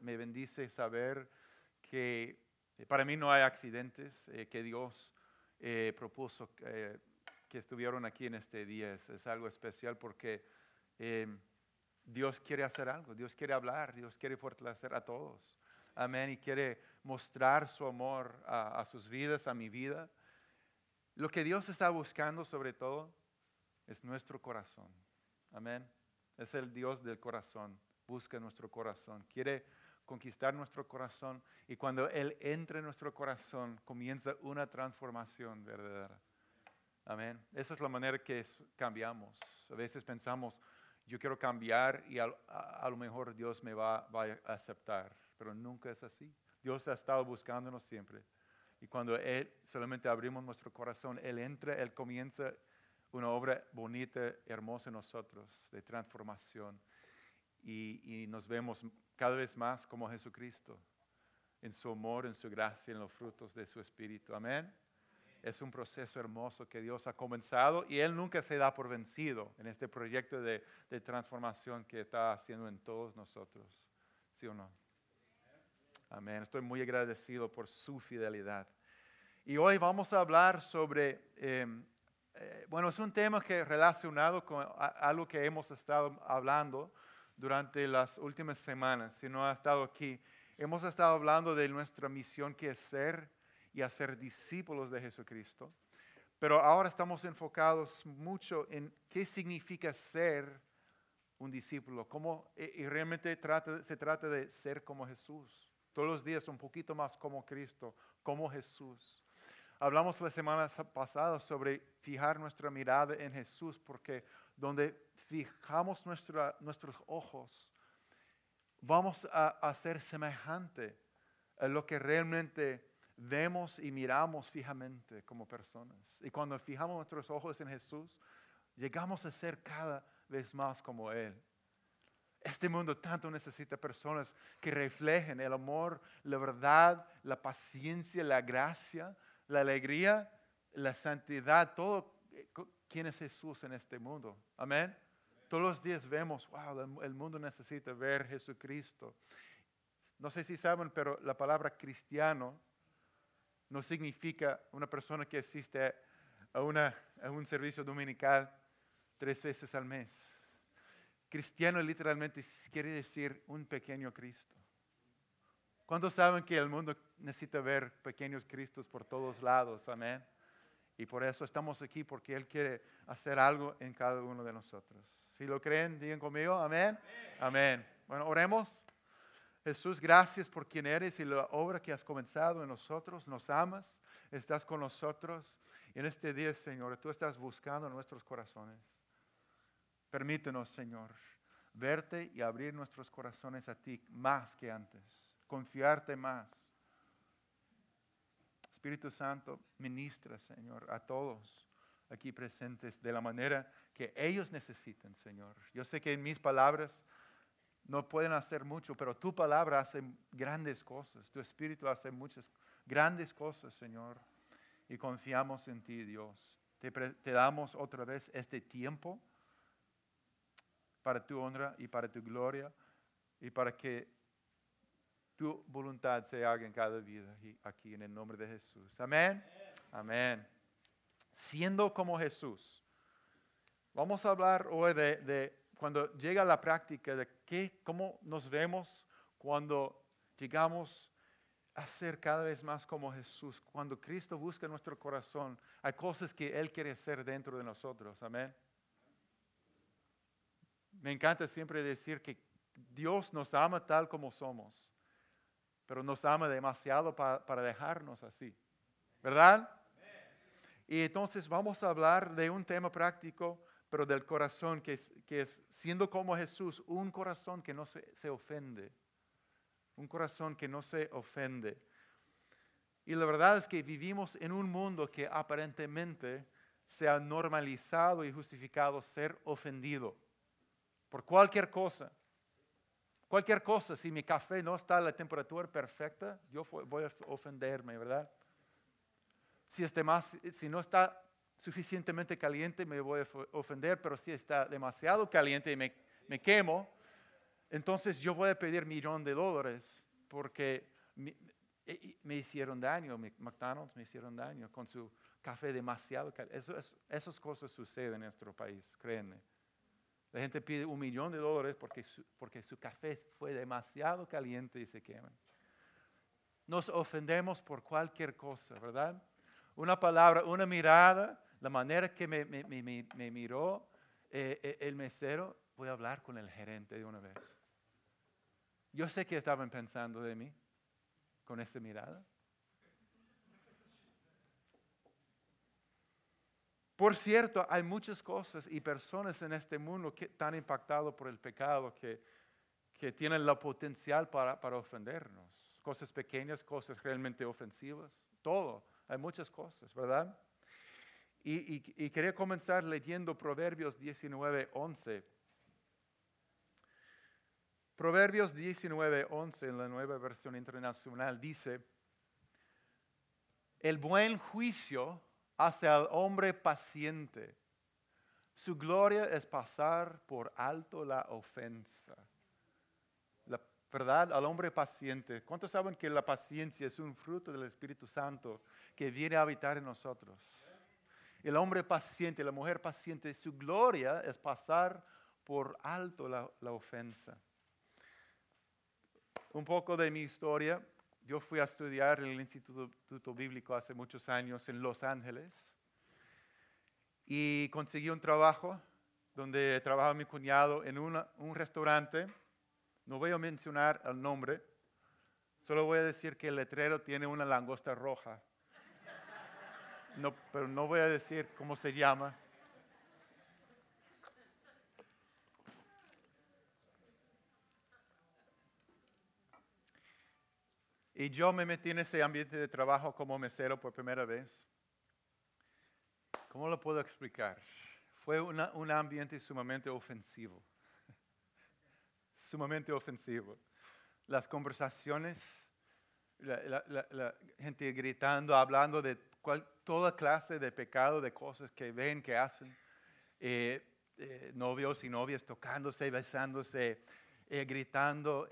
me bendice saber que eh, para mí no hay accidentes, eh, que Dios eh, propuso que estuvieron aquí en este día. Es, algo especial porque Dios quiere hacer algo, Dios quiere hablar, Dios quiere fortalecer a todos. Amén. Y quiere mostrar su amor a sus vidas, a mi vida. Lo que Dios está buscando sobre todo es nuestro corazón. Amén. Es el Dios del corazón. Busca nuestro corazón. Quiere conquistar nuestro corazón. Y cuando Él entra en nuestro corazón, comienza una transformación verdadera. Amén. Esa es la manera que cambiamos. A veces pensamos, yo quiero cambiar y a, lo mejor Dios me va, va, a aceptar. Pero nunca es así. Dios ha estado buscándonos siempre. Y cuando Él solamente abrimos nuestro corazón, Él entra, Él comienza una obra bonita, hermosa en nosotros, de transformación. Y, nos vemos cada vez más como Jesucristo, en su amor, en su gracia, en los frutos de su Espíritu. Amén. Es un proceso hermoso que Dios ha comenzado y Él nunca se da por vencido en este proyecto de, de transformación que está haciendo en todos nosotros. ¿Sí o no? Amén. Estoy muy agradecido por su fidelidad. Y hoy vamos a hablar sobre em, eh, bueno, es un tema que relacionado con algo que hemos estado hablando durante las últimas semanas. Si no ha estado aquí, hemos estado hablando de nuestra misión que es ser y hacer discípulos de Jesucristo. Pero ahora estamos enfocados mucho en qué significa ser un discípulo, cómo, y realmente se trata de ser como Jesús. Todos los días un poquito más como Cristo, como Jesús. Hablamos la semana pasada sobre fijar nuestra mirada en Jesús, porque donde fijamos nuestros ojos, vamos a, ser semejante a lo que realmente vemos y miramos fijamente como personas. Y cuando fijamos nuestros ojos en Jesús, llegamos a ser cada vez más como Él. Este mundo tanto necesita personas que reflejen el amor, la verdad, la paciencia, la gracia, la alegría, la santidad, todo. Eh, ¿Quién es Jesús en este mundo? Amén. Todos los días vemos, wow, el mundo necesita ver Jesucristo. No sé si saben, pero la palabra cristiano no significa una persona que asiste a, una, a un servicio dominical tres veces al mes. Cristiano literalmente quiere decir un pequeño Cristo. ¿Cuántos saben que el mundo necesita ver pequeños Cristos por todos lados? Amén. Y por eso estamos aquí, porque Él quiere hacer algo en cada uno de nosotros. Si lo creen, digan conmigo, amén. Amén. Bueno, oremos. Jesús, gracias por quien eres y la obra que has comenzado en nosotros. Nos amas, estás con nosotros. Y en este día, Señor, tú estás buscando nuestros corazones. Permítenos, Señor, verte y abrir nuestros corazones a ti más que antes confiarte más. Espíritu Santo, ministra, Señor, a todos aquí presentes de la manera que ellos necesiten, Señor. Yo sé que en mis palabras no pueden hacer mucho, pero tu palabra hace grandes cosas. Tu Espíritu hace muchas grandes cosas, Señor. Y confiamos en ti, Dios. Te, te damos otra vez este tiempo para tu honra y para tu gloria y para que tu voluntad se haga en cada vida aquí en el nombre de Jesús. Amén. Amén. Siendo como Jesús. Vamos a hablar hoy de, cuando llega la práctica de qué, cómo nos vemos cuando llegamos a ser cada vez más como Jesús. Cuando Cristo busca nuestro corazón, hay cosas que Él quiere hacer dentro de nosotros. Amén. Me encanta siempre decir que Dios nos ama tal como somos pero nos ama demasiado para, dejarnos así. ¿Verdad? Y entonces vamos a hablar de un tema práctico, pero del corazón, que es, que es siendo como Jesús, un corazón que no se, se ofende. Un corazón que no se ofende. Y la verdad es que vivimos en un mundo que aparentemente se ha normalizado y justificado ser ofendido por cualquier cosa. Cualquier cosa, si mi café no está a la temperatura perfecta, yo voy a ofenderme, ¿verdad? Si, este más, si no está suficientemente caliente, me voy a ofender, pero si está demasiado caliente y me, me quemo, entonces yo voy a pedir millón de dólares porque me, me hicieron daño, McDonald's me hicieron daño con su café demasiado Eso, esas cosas suceden en nuestro país, créanme. La gente pide un millón de dólares porque su, porque su café fue demasiado caliente y se quema. Nos ofendemos por cualquier cosa, ¿verdad? Una palabra, una mirada, la manera que me, me, miró eh, eh, el mesero, voy a hablar con el gerente de una vez. Yo sé que estaban pensando de mí con esa mirada. Por cierto, hay muchas cosas y personas en este mundo que están impactados por el pecado que, que tienen la potencial para, para, ofendernos. Cosas pequeñas, cosas realmente ofensivas, todo. Hay muchas cosas, ¿verdad? Y, y, quería comenzar leyendo Proverbios 19, 11. Proverbios 19, 11 en la nueva versión internacional dice, el buen juicio hacia el hombre paciente. Su gloria es pasar por alto la ofensa. La verdad, al hombre paciente. ¿Cuántos saben que la paciencia es un fruto del Espíritu Santo que viene a habitar en nosotros? El hombre paciente, la mujer paciente, su gloria es pasar por alto la, la ofensa. Un poco de mi historia yo fui a estudiar en el Instituto Bíblico hace muchos años en Los Ángeles y conseguí un trabajo donde trabajaba mi cuñado en un restaurante. No voy a mencionar el nombre, solo voy a decir que el letrero tiene una langosta roja. No, pero no voy a decir cómo se llama. Y yo me metí en ese ambiente de trabajo como mesero por primera vez. ¿Cómo lo puedo explicar? Fue un ambiente sumamente ofensivo. sumamente ofensivo. Las conversaciones, la, gente gritando, hablando de toda clase de pecado, de cosas que ven, que hacen. Eh, eh, novios y novias tocándose, besándose, eh, gritando.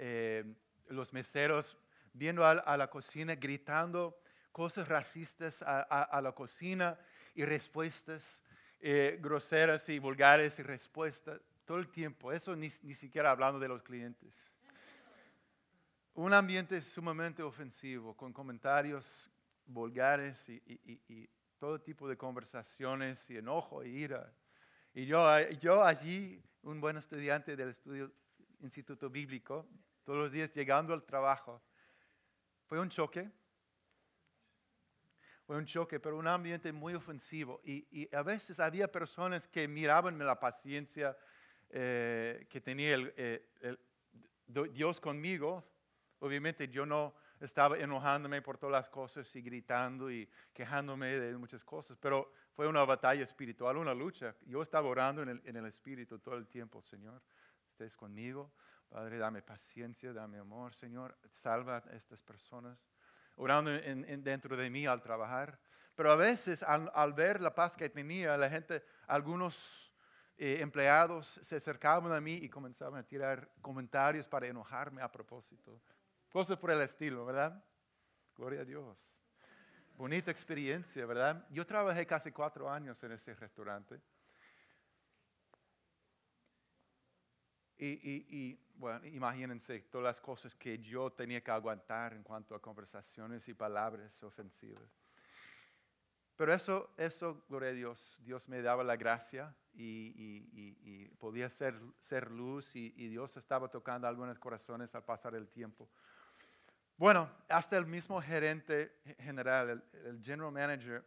los meseros viendo a, la cocina, gritando cosas racistas a, la cocina y respuestas eh, groseras y vulgares y respuestas todo el tiempo. Eso ni, siquiera hablando de los clientes. Un ambiente sumamente ofensivo, con comentarios vulgares y, todo tipo de conversaciones y enojo y ira. Y yo, yo allí, un buen estudiante del estudio Instituto Bíblico, todos los días llegando al trabajo, fue un choque. Fue un choque, pero un ambiente muy ofensivo. Y, a veces había personas que miraban la paciencia eh, que tenía eh, Dios conmigo. Obviamente yo no estaba enojándome por todas las cosas y gritando y quejándome de muchas cosas, pero fue una batalla espiritual, una lucha. Yo estaba orando en el, en el Espíritu todo el tiempo, Señor, estés conmigo, Padre, dame paciencia, dame amor, Señor, salva a estas personas. Orando en, dentro de mí al trabajar. Pero a veces al, ver la paz que tenía, la gente, algunos eh, empleados se acercaban a mí y comenzaban a tirar comentarios para enojarme a propósito. Cosas por el estilo, ¿verdad? Gloria a Dios. Bonita experiencia, ¿verdad? Yo trabajé casi cuatro años en ese restaurante. Y, bueno, imagínense todas las cosas que yo tenía que aguantar en cuanto a conversaciones y palabras ofensivas. Pero eso, eso, gloria a Dios, Dios me daba la gracia y, podía ser, ser luz y, Dios estaba tocando algunos corazones al pasar el tiempo. Bueno, hasta el mismo gerente general, el, general manager,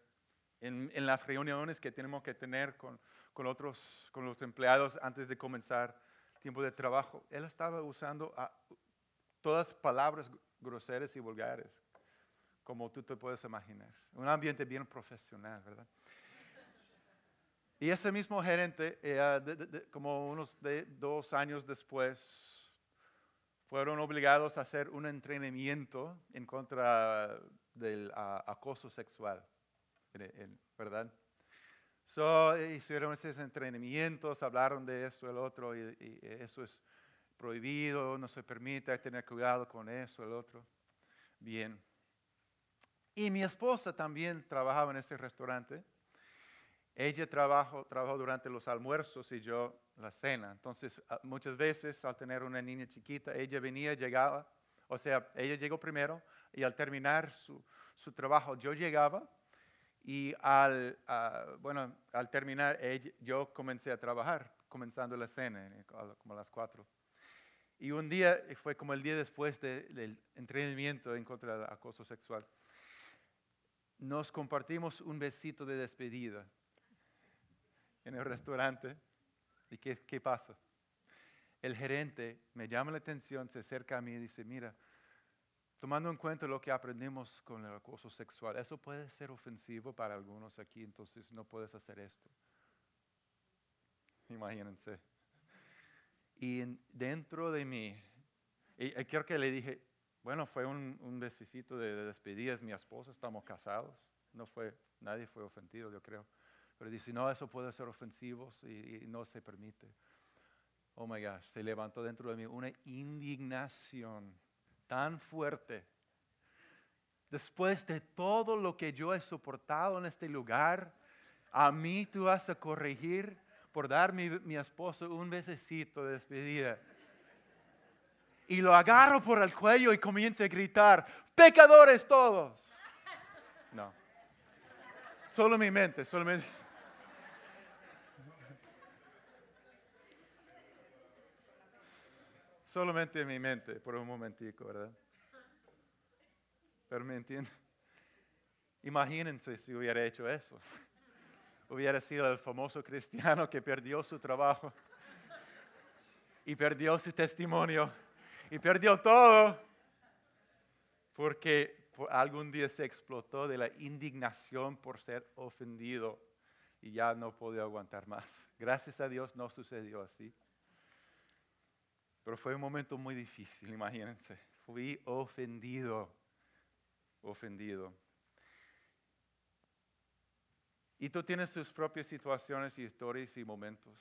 en, en, las reuniones que tenemos que tener con, con, otros, con los empleados antes de comenzar, tiempo de trabajo, él estaba usando ah, todas palabras groseras y vulgares, como tú te puedes imaginar. Un ambiente bien profesional, ¿verdad? Y ese mismo gerente, eh, como unos dos años después, fueron obligados a hacer un entrenamiento en contra del acoso sexual, ¿verdad? So, hicieron esos entrenamientos, hablaron de esto, el otro, y, eso es, prohibido, no se permite, hay que tener cuidado con eso, el otro. Bien. Y mi esposa también trabajaba en este restaurante. Ella trabajó, trabajó durante los almuerzos y yo la cena. Entonces, muchas veces al tener una niña chiquita, ella venía, llegaba, o sea, ella llegó primero y al terminar su, su trabajo, yo llegaba y al, bueno, al terminar, yo comencé a trabajar, comenzando la cena, eh, como a las cuatro. Y un día, fue como el día después del entrenamiento en contra del acoso sexual, nos compartimos un besito de despedida en el restaurante. ¿Y qué, qué pasa? El gerente me llama la atención, se acerca a mí y dice, mira, tomando en cuenta lo que aprendimos con el acoso sexual, eso puede ser ofensivo para algunos aquí, entonces no puedes hacer esto. Imagínense. Y dentro de mí, y, creo que le dije, bueno, fue un, un besicito de, despedida, es mi esposa, estamos casados, no fue, nadie fue ofendido, yo creo. Pero dice, no, eso puede ser ofensivo y, y no se permite. Oh my gosh, se levantó dentro de mí una indignación tan fuerte. Después de todo lo que yo he soportado en este lugar, a mí tú vas a corregir por dar mi, esposo un besecito de despedida. Y lo agarro por el cuello y comienzo a gritar, pecadores todos. No. Solo mi mente, solamente. Solamente en mi mente, por un momentico, ¿verdad? Pero me entienden. Imagínense si hubiera hecho eso. Hubiera sido el famoso cristiano que perdió su trabajo y perdió su testimonio y perdió todo porque algún día se explotó de la indignación por ser ofendido y ya no podía aguantar más. Gracias a Dios no sucedió así. Pero fue un momento muy difícil, imagínense. Fui ofendido, ofendido. Y tú tienes tus propias situaciones y historias y momentos.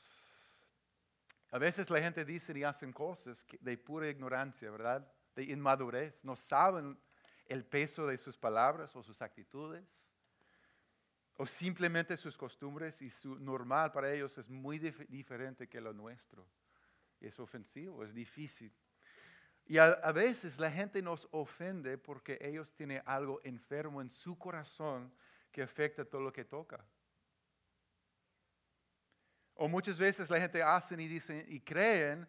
A veces la gente dice y hacen cosas de pura ignorancia, ¿verdad? De inmadurez. No saben el peso de sus palabras o sus actitudes. O simplemente sus costumbres y su normal para ellos es muy diferente que lo nuestro es ofensivo, es difícil. Y a, veces la gente nos ofende porque ellos tienen algo enfermo en su corazón que afecta todo lo que toca. O muchas veces la gente hacen y dicen y creen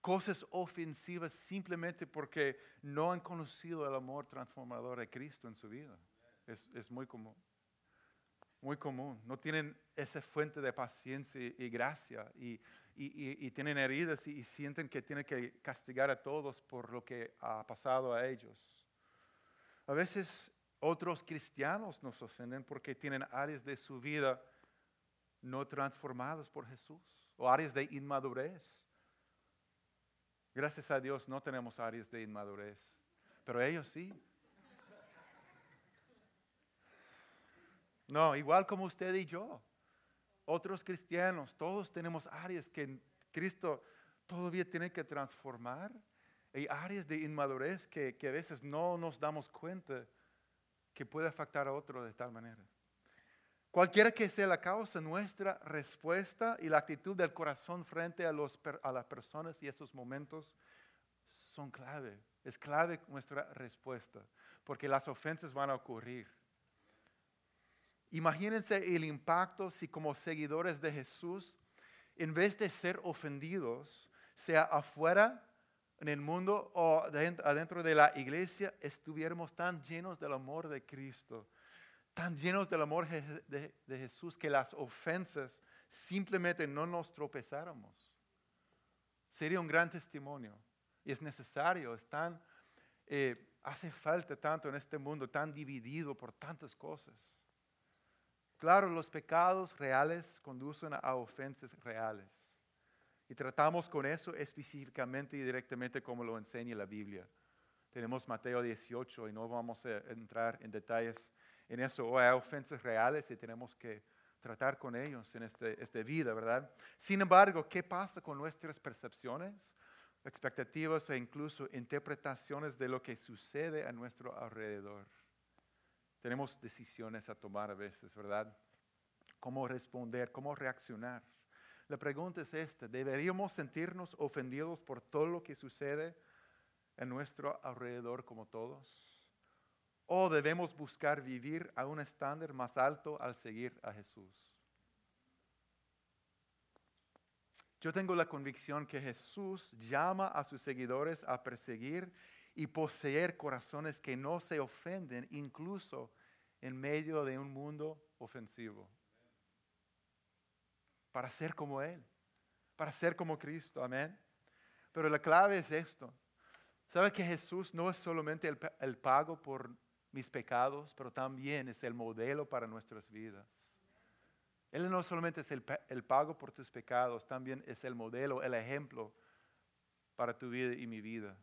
cosas ofensivas simplemente porque no han conocido el amor transformador de Cristo en su vida. Es, es muy común. Muy común. No tienen esa fuente de paciencia y gracia y, y, tienen heridas y, sienten que tienen que castigar a todos por lo que ha pasado a ellos. A veces otros cristianos nos ofenden porque tienen áreas de su vida no transformadas por Jesús o áreas de inmadurez. Gracias a Dios no tenemos áreas de inmadurez, pero ellos sí. No, igual como usted y yo otros cristianos, todos tenemos áreas que Cristo todavía tiene que transformar. Hay áreas de inmadurez que, que a veces no nos damos cuenta que puede afectar a otro de tal manera. Cualquiera que sea la causa, nuestra respuesta y la actitud del corazón frente a, los, a las personas y esos momentos son clave. Es clave nuestra respuesta, porque las ofensas van a ocurrir. Imagínense el impacto si como seguidores de Jesús, en vez de ser ofendidos, sea afuera en el mundo o adentro de la iglesia, estuviéramos tan llenos del amor de Cristo, tan llenos del amor de, Jesús que las ofensas simplemente no nos tropezáramos. Sería un gran testimonio y es necesario, es eh, hace falta tanto en este mundo tan dividido por tantas cosas. Claro, los pecados reales conducen a ofensas reales. Y tratamos con eso específicamente y directamente como lo enseña la Biblia. Tenemos Mateo 18 y no vamos a entrar en detalles en eso. O hay ofensas reales y tenemos que tratar con ellos en este, esta vida, ¿verdad? Sin embargo, ¿qué pasa con nuestras percepciones, expectativas e incluso interpretaciones de lo que sucede a nuestro alrededor? Tenemos decisiones a tomar a veces, ¿verdad? ¿Cómo responder? ¿Cómo reaccionar? La pregunta es esta, ¿deberíamos sentirnos ofendidos por todo lo que sucede en nuestro alrededor como todos? ¿O debemos buscar vivir a un estándar más alto al seguir a Jesús? Yo tengo la convicción que Jesús llama a sus seguidores a perseguir y poseer corazones que no se ofenden incluso en medio de un mundo ofensivo. Para ser como Él, para ser como Cristo, amén. Pero la clave es esto. ¿Sabe que Jesús no es solamente el, el pago por mis pecados, pero también es el modelo para nuestras vidas. Él no solamente es el, pago por tus pecados, también es el modelo, el ejemplo para tu vida y mi vida.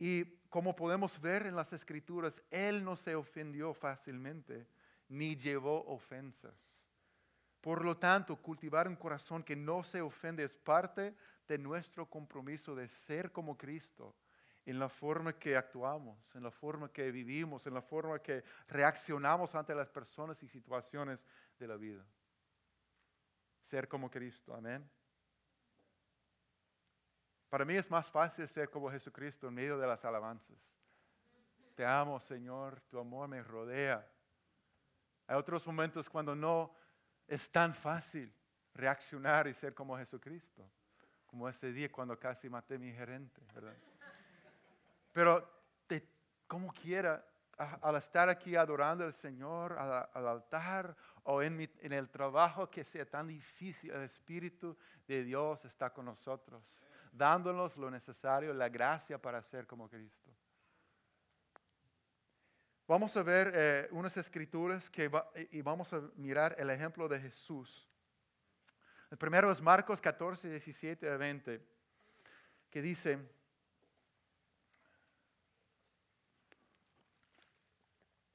Y como podemos ver en las escrituras, Él no se ofendió fácilmente, ni llevó ofensas. Por lo tanto, cultivar un corazón que no se ofende es parte de nuestro compromiso de ser como Cristo en la forma que actuamos, en la forma que vivimos, en la forma que reaccionamos ante las personas y situaciones de la vida. Ser como Cristo, amén. Para mí es más fácil ser como Jesucristo en medio de las alabanzas. Te amo, Señor, tu amor me rodea. Hay otros momentos cuando no es tan fácil reaccionar y ser como Jesucristo, como ese día cuando casi maté a mi gerente, ¿verdad? Pero como quiera, al estar aquí adorando al Señor, al, altar o en, en, el trabajo que sea tan difícil, el Espíritu de Dios está con nosotros, dándonos lo necesario, la gracia para ser como Cristo. Vamos a ver eh, unas escrituras que y vamos a mirar el ejemplo de Jesús. El primero es Marcos 14, 17 a 20, que dice,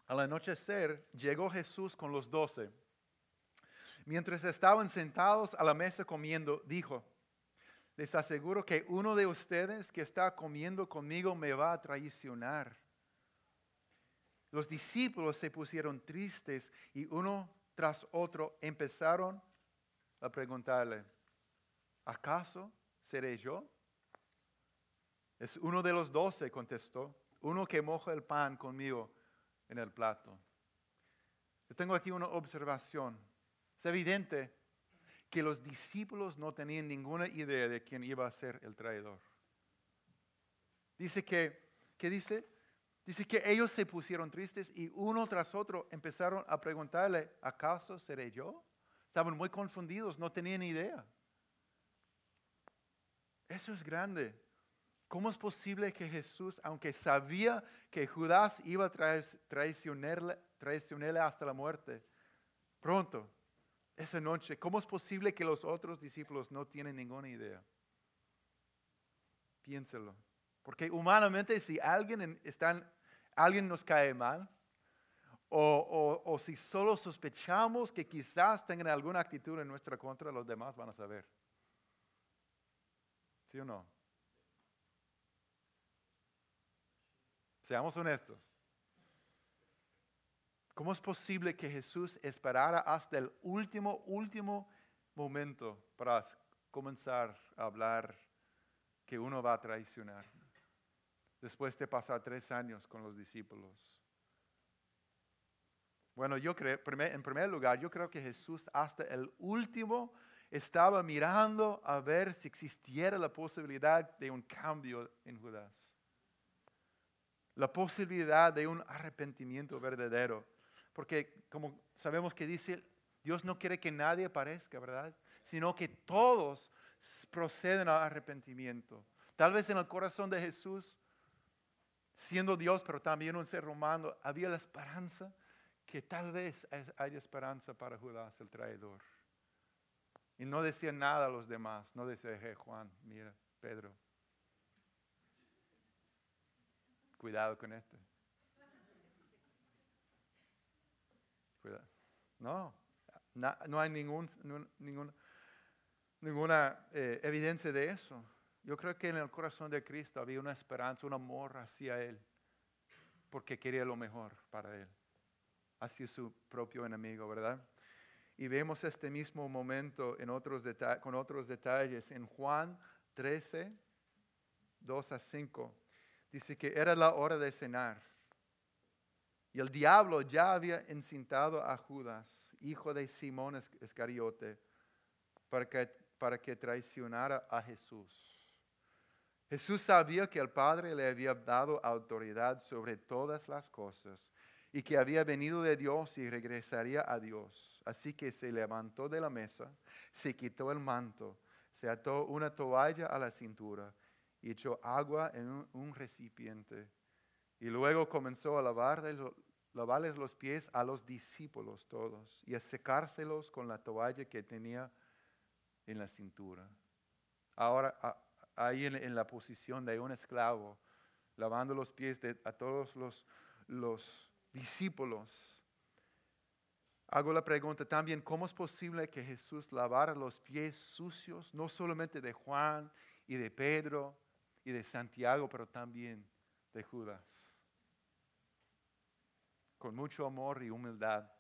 Al anochecer llegó Jesús con los doce. Mientras estaban sentados a la mesa comiendo, dijo, les aseguro que uno de ustedes que está comiendo conmigo me va a traicionar. Los discípulos se pusieron tristes y uno tras otro empezaron a preguntarle, ¿acaso seré yo? Es uno de los doce, contestó, uno que moja el pan conmigo en el plato. Yo tengo aquí una observación. Es evidente que los discípulos no tenían ninguna idea de quién iba a ser el traidor. Dice que, ¿qué dice? Dice que ellos se pusieron tristes y uno tras otro empezaron a preguntarle, ¿acaso seré yo? Estaban muy confundidos, no tenían idea. Eso es grande. ¿Cómo es posible que Jesús, aunque sabía que Judas iba a traicionarle, traicionarle hasta la muerte, pronto, esa noche, ¿cómo es posible que los otros discípulos no tienen ninguna idea? Piénselo. Porque humanamente si alguien, alguien nos cae mal, o, o, si solo sospechamos que quizás tengan alguna actitud en nuestra contra, los demás van a saber. ¿Sí o no? Seamos honestos. ¿Cómo es posible que Jesús esperara hasta el último, último momento para comenzar a hablar que uno va a traicionar? Después de pasar tres años con los discípulos. Bueno, yo creo, en primer lugar, yo creo que Jesús hasta el último estaba mirando a ver si existiera la posibilidad de un cambio en Judas la posibilidad de un arrepentimiento verdadero. Porque como sabemos que dice, Dios no quiere que nadie aparezca, ¿verdad? Sino que todos proceden al arrepentimiento. Tal vez en el corazón de Jesús, siendo Dios, pero también un ser humano, había la esperanza que tal vez haya esperanza para Judas, el traidor. Y no decía nada a los demás, no decía, hey, Juan, mira, Pedro, Cuidado con esto. No, no hay ningún, ninguna eh, evidencia de eso. Yo creo que en el corazón de Cristo había una esperanza, un amor hacia Él, porque quería lo mejor para Él, hacia su propio enemigo, ¿verdad? Y vemos este mismo momento en otros con otros detalles. En Juan 13, 2 a 5, dice que era la hora de cenar. Y el diablo ya había encintado a Judas, hijo de Simón Iscariote, para que, para que traicionara a Jesús. Jesús sabía que el Padre le había dado autoridad sobre todas las cosas y que había venido de Dios y regresaría a Dios. Así que se levantó de la mesa, se quitó el manto, se ató una toalla a la cintura y echó agua en un, recipiente. Y luego comenzó a lavarles los pies a los discípulos todos y a secárselos con la toalla que tenía en la cintura. Ahora, ahí en, la posición de un esclavo, lavando los pies de, a todos los, los discípulos. Hago la pregunta también, ¿cómo es posible que Jesús lavara los pies sucios, no solamente de Juan y de Pedro y de Santiago, pero también de Judas? Con mucho amor y humildad,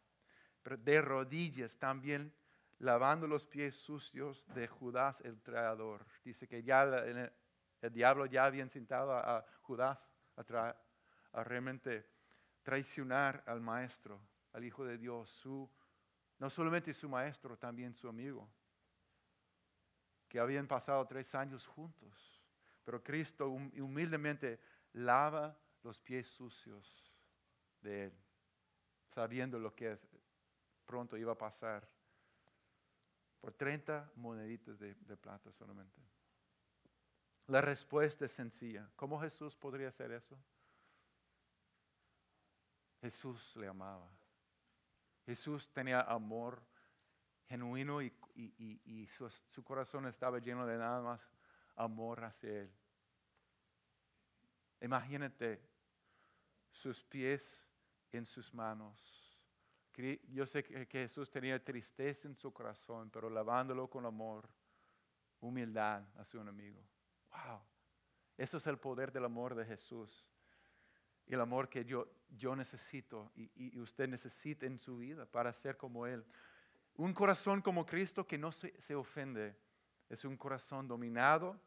pero de rodillas también lavando los pies sucios de Judas el traidor. Dice que ya el, diablo ya había sentado a, Judas a, a realmente traicionar al maestro, al Hijo de Dios, su, no solamente su maestro, también su amigo, que habían pasado tres años juntos. Pero Cristo humildemente lava los pies sucios de él, sabiendo lo que pronto iba a pasar, por 30 moneditas de, plata solamente. La respuesta es sencilla. ¿Cómo Jesús podría hacer eso? Jesús le amaba. Jesús tenía amor genuino y, su, corazón estaba lleno de nada más amor hacia Él. Imagínate sus pies en sus manos. Yo sé que, Jesús tenía tristeza en su corazón, pero lavándolo con amor, humildad a su enemigo. Wow. Eso es el poder del amor de Jesús y el amor que yo, yo necesito y, usted necesita en su vida para ser como Él. Un corazón como Cristo que no se, se ofende es un corazón dominado,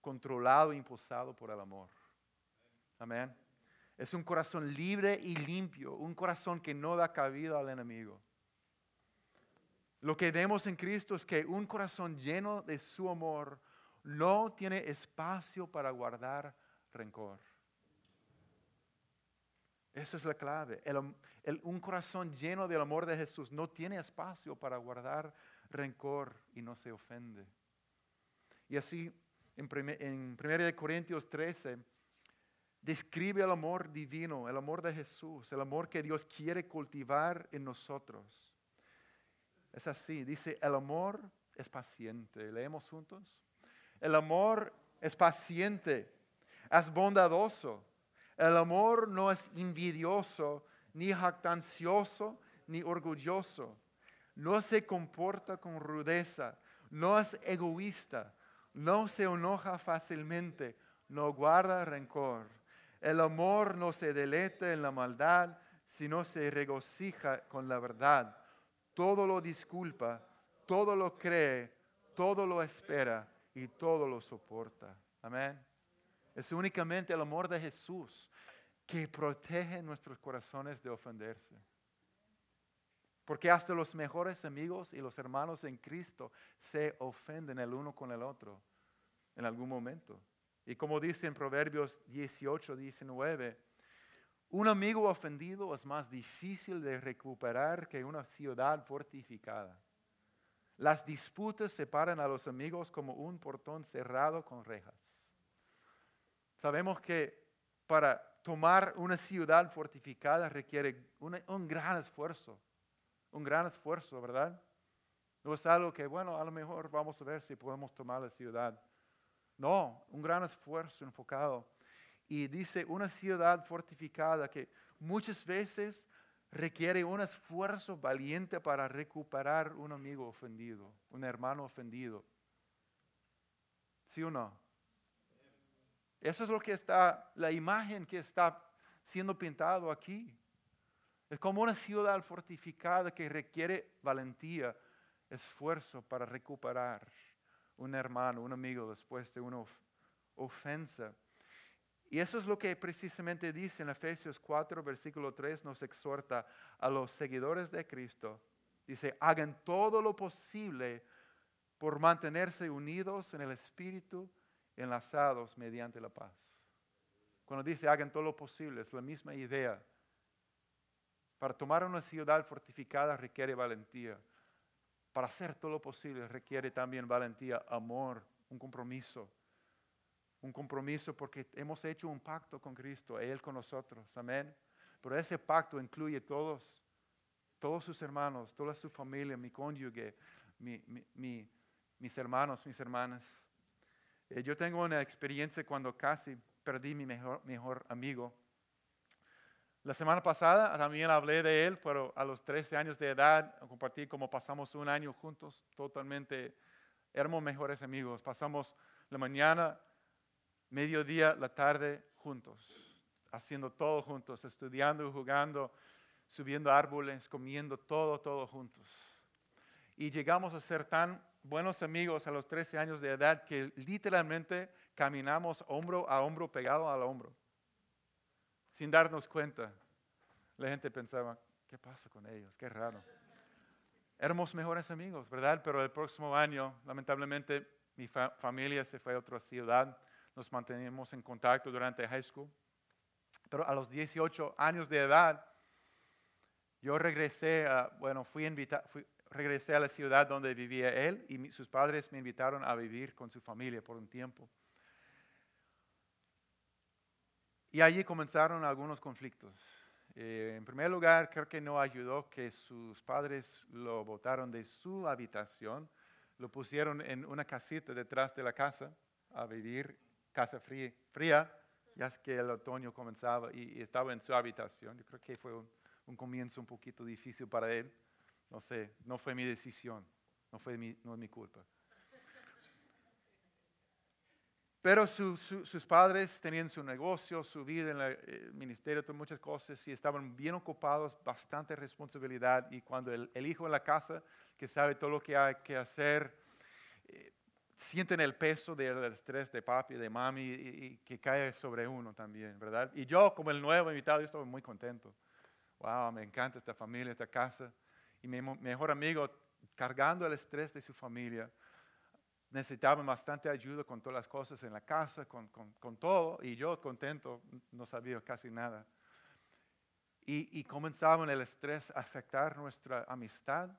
controlado impulsado por el amor. Amén. Es un corazón libre y limpio, un corazón que no da cabida al enemigo. Lo que vemos en Cristo es que un corazón lleno de su amor no tiene espacio para guardar rencor. Esa es la clave. un corazón lleno del amor de Jesús no tiene espacio para guardar rencor y no se ofende. Y así, en, en 1 Corintios 13, describe el amor divino, el amor de Jesús, el amor que Dios quiere cultivar en nosotros. Es así, dice, el amor es paciente. ¿Leemos juntos? El amor es paciente, es bondadoso el amor no es envidioso, ni jactancioso, ni orgulloso. No se comporta con rudeza, no es egoísta, no se enoja fácilmente, no guarda rencor. El amor no se deleita en la maldad, sino se regocija con la verdad. Todo lo disculpa, todo lo cree, todo lo espera y todo lo soporta. Amén. Es únicamente el amor de Jesús que protege nuestros corazones de ofenderse. Porque hasta los mejores amigos y los hermanos en Cristo se ofenden el uno con el otro en algún momento. Y como dice en Proverbios 18, 19, un amigo ofendido es más difícil de recuperar que una ciudad fortificada. Las disputas separan a los amigos como un portón cerrado con rejas. Sabemos que para tomar una ciudad fortificada requiere un gran esfuerzo, un gran esfuerzo, ¿verdad? No es algo que, bueno, a lo mejor vamos a ver si podemos tomar la ciudad. No, un gran esfuerzo enfocado. Y dice una ciudad fortificada que muchas veces requiere un esfuerzo valiente para recuperar un amigo ofendido, un hermano ofendido. ¿Sí o no? Eso es lo que está, la imagen que está siendo pintado aquí. Es como una ciudad fortificada que requiere valentía, esfuerzo para recuperar un hermano, un amigo después de una ofensa. Y eso es lo que precisamente dice en Efesios 4, versículo 3, nos exhorta a los seguidores de Cristo. Dice, hagan todo lo posible por mantenerse unidos en el Espíritu, enlazados mediante la paz. Cuando dice hagan todo lo posible, es la misma idea. Para tomar una ciudad fortificada requiere valentía. Para hacer todo lo posible requiere también valentía, amor, un compromiso un compromiso porque hemos hecho un pacto con Cristo, Él con nosotros, amén. Pero ese pacto incluye todos, todos sus hermanos, toda su familia, mi cónyuge, mis hermanos, mis hermanas. Eh, yo tengo una experiencia cuando casi perdí mi mejor amigo. La semana pasada también hablé de él, pero a los 13 años de edad compartí cómo pasamos un año juntos, totalmente, éramos mejores amigos. Pasamos la mañana mediodía, la tarde, juntos, haciendo todo juntos, estudiando, jugando, subiendo árboles, comiendo todo, todo juntos. Y llegamos a ser tan buenos amigos a los 13 años de edad que literalmente caminamos hombro a hombro, pegado al hombro, sin darnos cuenta. La gente pensaba, ¿qué pasa con ellos? Qué raro. Éramos mejores amigos, ¿verdad? Pero el próximo año, lamentablemente, mi familia se fue a otra ciudad nos mantenemos en contacto durante high school. Pero a los 18 años de edad, yo regresé, a, bueno, fui, invita, regresé a la ciudad donde vivía él y sus padres me invitaron a vivir con su familia por un tiempo. Y allí comenzaron algunos conflictos. Eh, en primer lugar, creo que no ayudó que sus padres lo botaron de su habitación, lo pusieron en una casita detrás de la casa a vivir casa fría, ya que el otoño comenzaba y, estaba en su habitación. Yo creo que fue un, comienzo un poquito difícil para él. No sé, no fue mi decisión, no fue mi culpa. Pero sus padres tenían su negocio, su vida en el eh, ministerio, muchas cosas y estaban bien ocupados, bastante responsabilidad. Y cuando el, el hijo en la casa, que sabe todo lo que hay que hacer, sienten el peso del estrés de papi, de mami, y, que cae sobre uno también, ¿verdad? Y yo, como el nuevo invitado, yo estaba muy contento. Wow, me encanta esta familia, esta casa. Y mi mejor amigo, cargando el estrés de su familia, necesitaba bastante ayuda con todas las cosas en la casa, con, con, con todo, y yo contento, no sabía casi nada. Y, y comenzaba el estrés a afectar nuestra amistad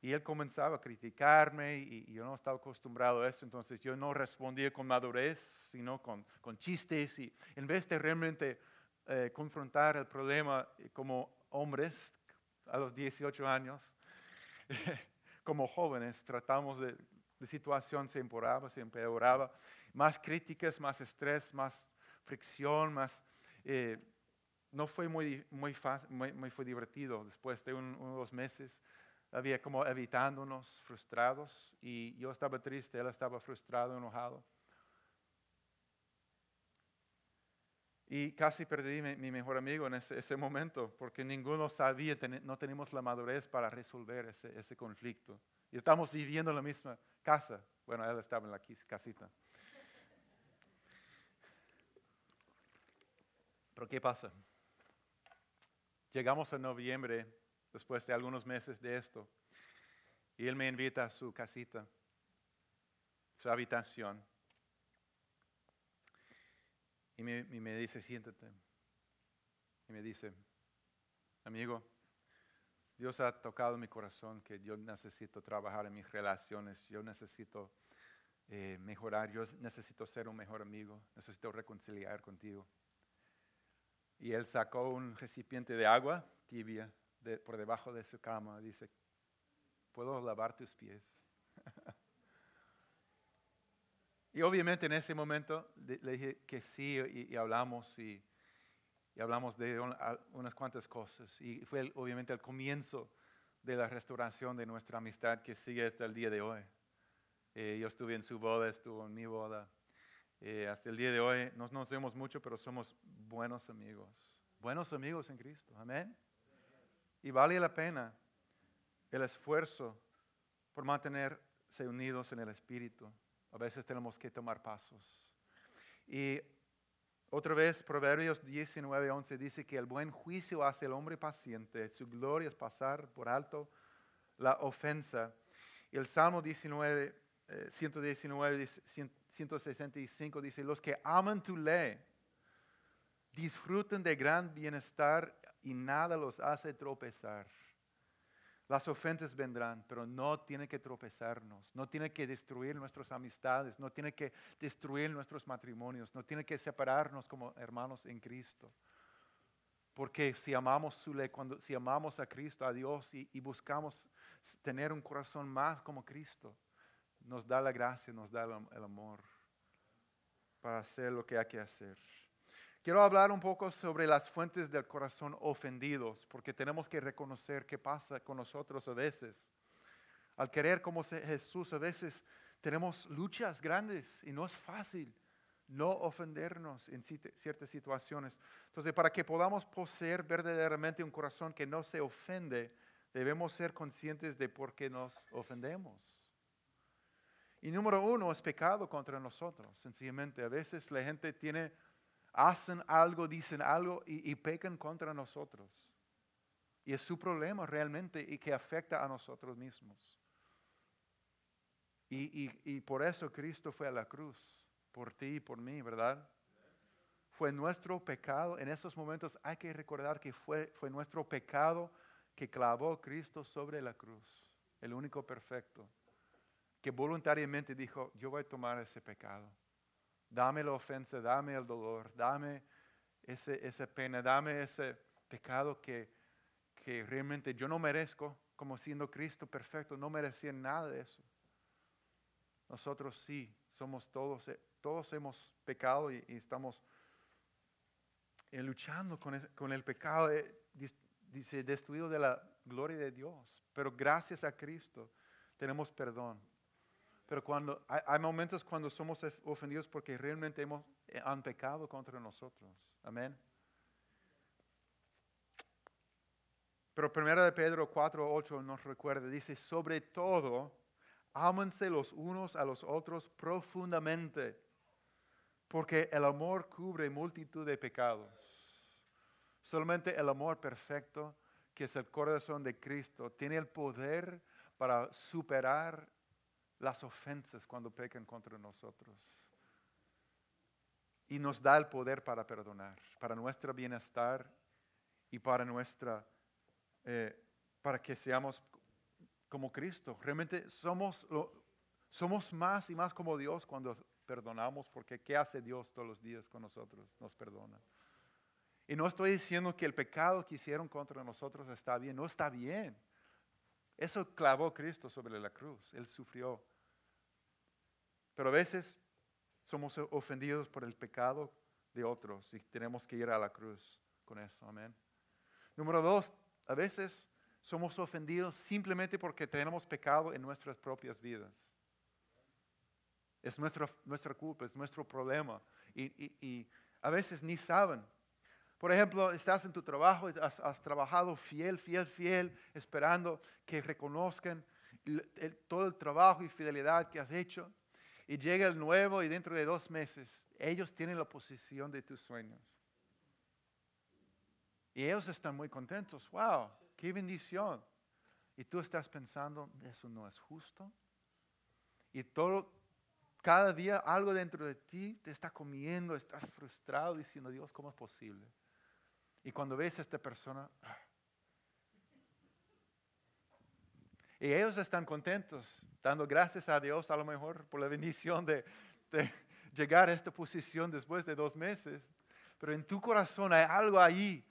y él comenzaba a criticarme y, yo no estaba acostumbrado a eso, entonces yo no respondía con madurez, sino con, con chistes. Y en vez de realmente eh, confrontar el problema como hombres a los 18 años, como jóvenes, tratamos de, la situación se empeoraba, se empeoraba. Más críticas, más estrés, más fricción, más... Eh, no fue muy, muy, fácil, muy, fue divertido después de unos meses había como evitándonos, frustrados, y yo estaba triste, él estaba frustrado, enojado. Y casi perdí mi, mejor amigo en ese, momento, porque ninguno sabía, no teníamos la madurez para resolver ese, ese conflicto. Y estamos viviendo en la misma casa. Bueno, él estaba en la casita. Pero ¿qué pasa? Llegamos a noviembre después de algunos meses de esto. Y él me invita a su casita, su habitación. Y me, me dice, siéntate. Y me dice, amigo, Dios ha tocado mi corazón que yo necesito trabajar en mis relaciones, yo necesito eh, mejorar, yo necesito ser un mejor amigo, necesito reconciliar contigo. Y él sacó un recipiente de agua tibia por debajo de su cama, dice, ¿puedo lavar tus pies? y obviamente en ese momento le dije que sí y, hablamos y, y hablamos de unas cuantas cosas. Y fue obviamente el comienzo de la restauración de nuestra amistad que sigue hasta el día de hoy. Eh, yo estuve en su boda, estuvo en mi boda. Eh, hasta el día de hoy no nos vemos mucho, pero somos buenos amigos. Buenos amigos en Cristo. Amén. Y vale la pena el esfuerzo por mantenerse unidos en el Espíritu. A veces tenemos que tomar pasos. Y otra vez, Proverbios 19, 11 dice que el buen juicio hace el hombre paciente, su gloria es pasar por alto la ofensa. El Salmo 19, 119, 165 dice, los que aman tu ley disfrutan de gran bienestar y nada los hace tropezar. Las ofensas vendrán, pero no tiene que tropezarnos, no tiene que destruir nuestras amistades, no tiene que destruir nuestros matrimonios, no tiene que separarnos como hermanos en Cristo. Porque si amamos cuando, amamos a Cristo, a Dios y buscamos tener un corazón más como Cristo, nos da la gracia, nos da el amor para hacer lo que hay que hacer. Quiero hablar un poco sobre las fuentes del corazón ofendidos, porque tenemos que reconocer qué pasa con nosotros a veces. Al querer como Jesús, a veces tenemos luchas grandes y no es fácil no ofendernos en ciertas situaciones. Entonces, para que podamos poseer verdaderamente un corazón que no se ofende, debemos ser conscientes de por qué nos ofendemos. Y número uno es pecado contra nosotros. Sencillamente, a veces la gente tiene hacen algo, dicen algo y, pecan contra nosotros. Y es su problema realmente y que afecta a nosotros mismos. Y, y, por eso Cristo fue a la cruz, por ti y por mí, ¿verdad? Fue nuestro pecado. En esos momentos hay que recordar que fue, fue nuestro pecado que clavó Cristo sobre la cruz, el único perfecto, que voluntariamente dijo, yo voy a tomar ese pecado. Dame la ofensa, dame el dolor, dame ese, esa pena, dame ese pecado que, que realmente yo no merezco, como siendo Cristo perfecto, no merecía nada de eso. Nosotros sí, somos todos, eh, todos hemos pecado y, estamos eh, luchando con, con, el pecado, eh, dice, destruido de la gloria de Dios. Pero gracias a Cristo tenemos perdón. Pero cuando hay, momentos cuando somos ofendidos porque realmente hemos, eh, han pecado contra nosotros. Amén. Pero primero de Pedro 4, 8 nos recuerda, dice, sobre todo, ámense los unos a los otros profundamente, porque el amor cubre multitud de pecados. Solamente el amor perfecto, que es el corazón de Cristo, tiene el poder para superar las ofensas cuando pecan contra nosotros. Y nos da el poder para perdonar, para nuestro bienestar y para nuestra, eh, para que seamos como Cristo. Realmente somos, somos más y más como Dios cuando perdonamos, porque ¿qué hace Dios todos los días con nosotros? Nos perdona. Y no estoy diciendo que el pecado que hicieron contra nosotros está bien, no está bien. Eso clavó Cristo sobre la cruz, Él sufrió. Pero a veces somos ofendidos por el pecado de otros y tenemos que ir a la cruz con eso. Amén. Número dos, a veces somos ofendidos simplemente porque tenemos pecado en nuestras propias vidas. Es nuestra, nuestra culpa, es nuestro problema. Y, a veces ni saben. Por ejemplo, estás en tu trabajo, has, has trabajado fiel, fiel, fiel, esperando que reconozcan todo el trabajo y fidelidad que has hecho y llega el nuevo y dentro de dos meses ellos tienen la posición de tus sueños. Y ellos están muy contentos. ¡Wow! ¡Qué bendición! Y tú estás pensando, eso no es justo. Y todo, cada día algo dentro de ti te está comiendo, estás frustrado diciendo, Dios, ¿cómo es posible? Y cuando ves a esta persona, ah, Y ellos están contentos, dando gracias a Dios a lo mejor por la bendición de, llegar a esta posición después de dos meses. Pero en tu corazón hay algo ahí.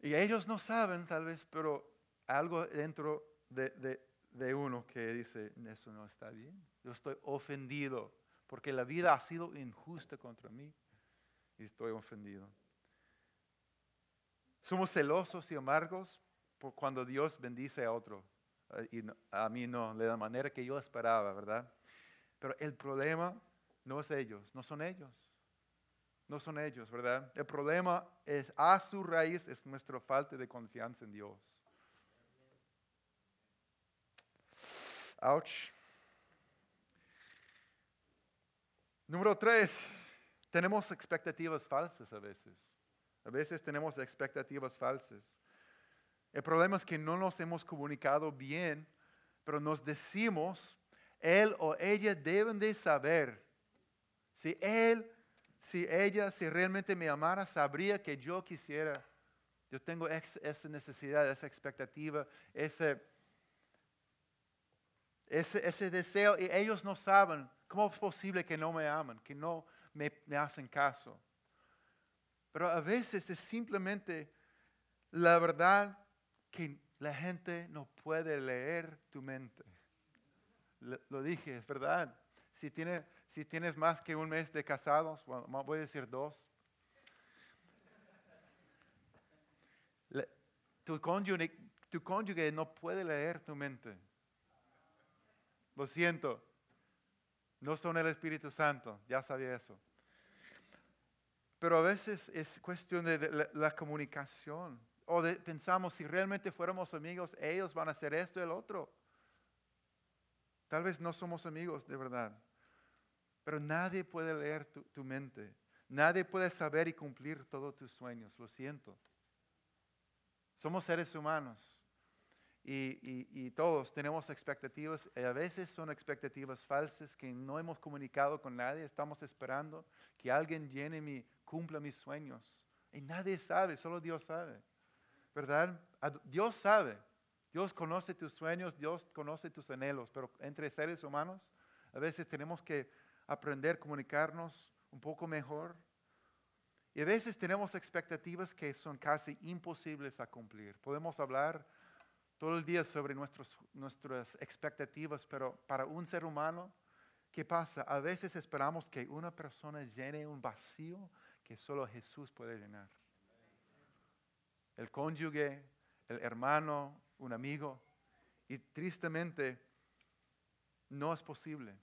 Y ellos no saben tal vez, pero algo dentro de, de uno que dice, eso no está bien. Yo estoy ofendido porque la vida ha sido injusta contra mí y estoy ofendido. Somos celosos y amargos por cuando Dios bendice a otro. Eh, y a mí no, de la manera que yo esperaba, ¿verdad? Pero el problema no es ellos, no son ellos. No son ellos, ¿verdad? El problema es, a su raíz, es nuestra falta de confianza en Dios. Ouch. Número tres, tenemos expectativas falsas a veces. A veces tenemos expectativas falsas. El problema es que no nos hemos comunicado bien, pero nos decimos, él o ella deben de saber. Si él, si ella, si realmente me amara, sabría que yo quisiera. Yo tengo esa necesidad, esa expectativa, ese, ese, ese, deseo y ellos no saben. ¿Cómo es posible que no me aman, que no me hacen caso? Pero a veces es simplemente la verdad que la gente no puede leer tu mente. Lo dije, es verdad. Si, tiene, si tienes más que un mes de casados, voy a decir dos, tu cónyuge no puede leer tu mente. Lo siento, no son el Espíritu Santo, ya sabía eso. Pero a veces es cuestión de la comunicación o pensamos, si realmente fuéramos amigos, ellos van a hacer esto y el otro. Tal vez no somos amigos de verdad, pero nadie puede leer tu, mente. Nadie puede saber y cumplir todos tus sueños, lo siento. Somos seres humanos y, y, todos tenemos expectativas y a veces son expectativas falsas que no hemos comunicado con nadie. Estamos esperando que alguien llene mi, cumpla mis sueños. Y nadie sabe, solo Dios sabe. ¿Verdad? Dios sabe, Dios conoce tus sueños, Dios conoce tus anhelos, pero entre seres humanos a veces tenemos que aprender a comunicarnos un poco mejor. Y a veces tenemos expectativas que son casi imposibles a cumplir. Podemos hablar todo el día sobre nuestros, nuestras expectativas, pero para un ser humano, ¿qué pasa? A veces esperamos que una persona llene un vacío que solo Jesús puede llenar el cónyuge, el hermano, un amigo. Y tristemente no es posible.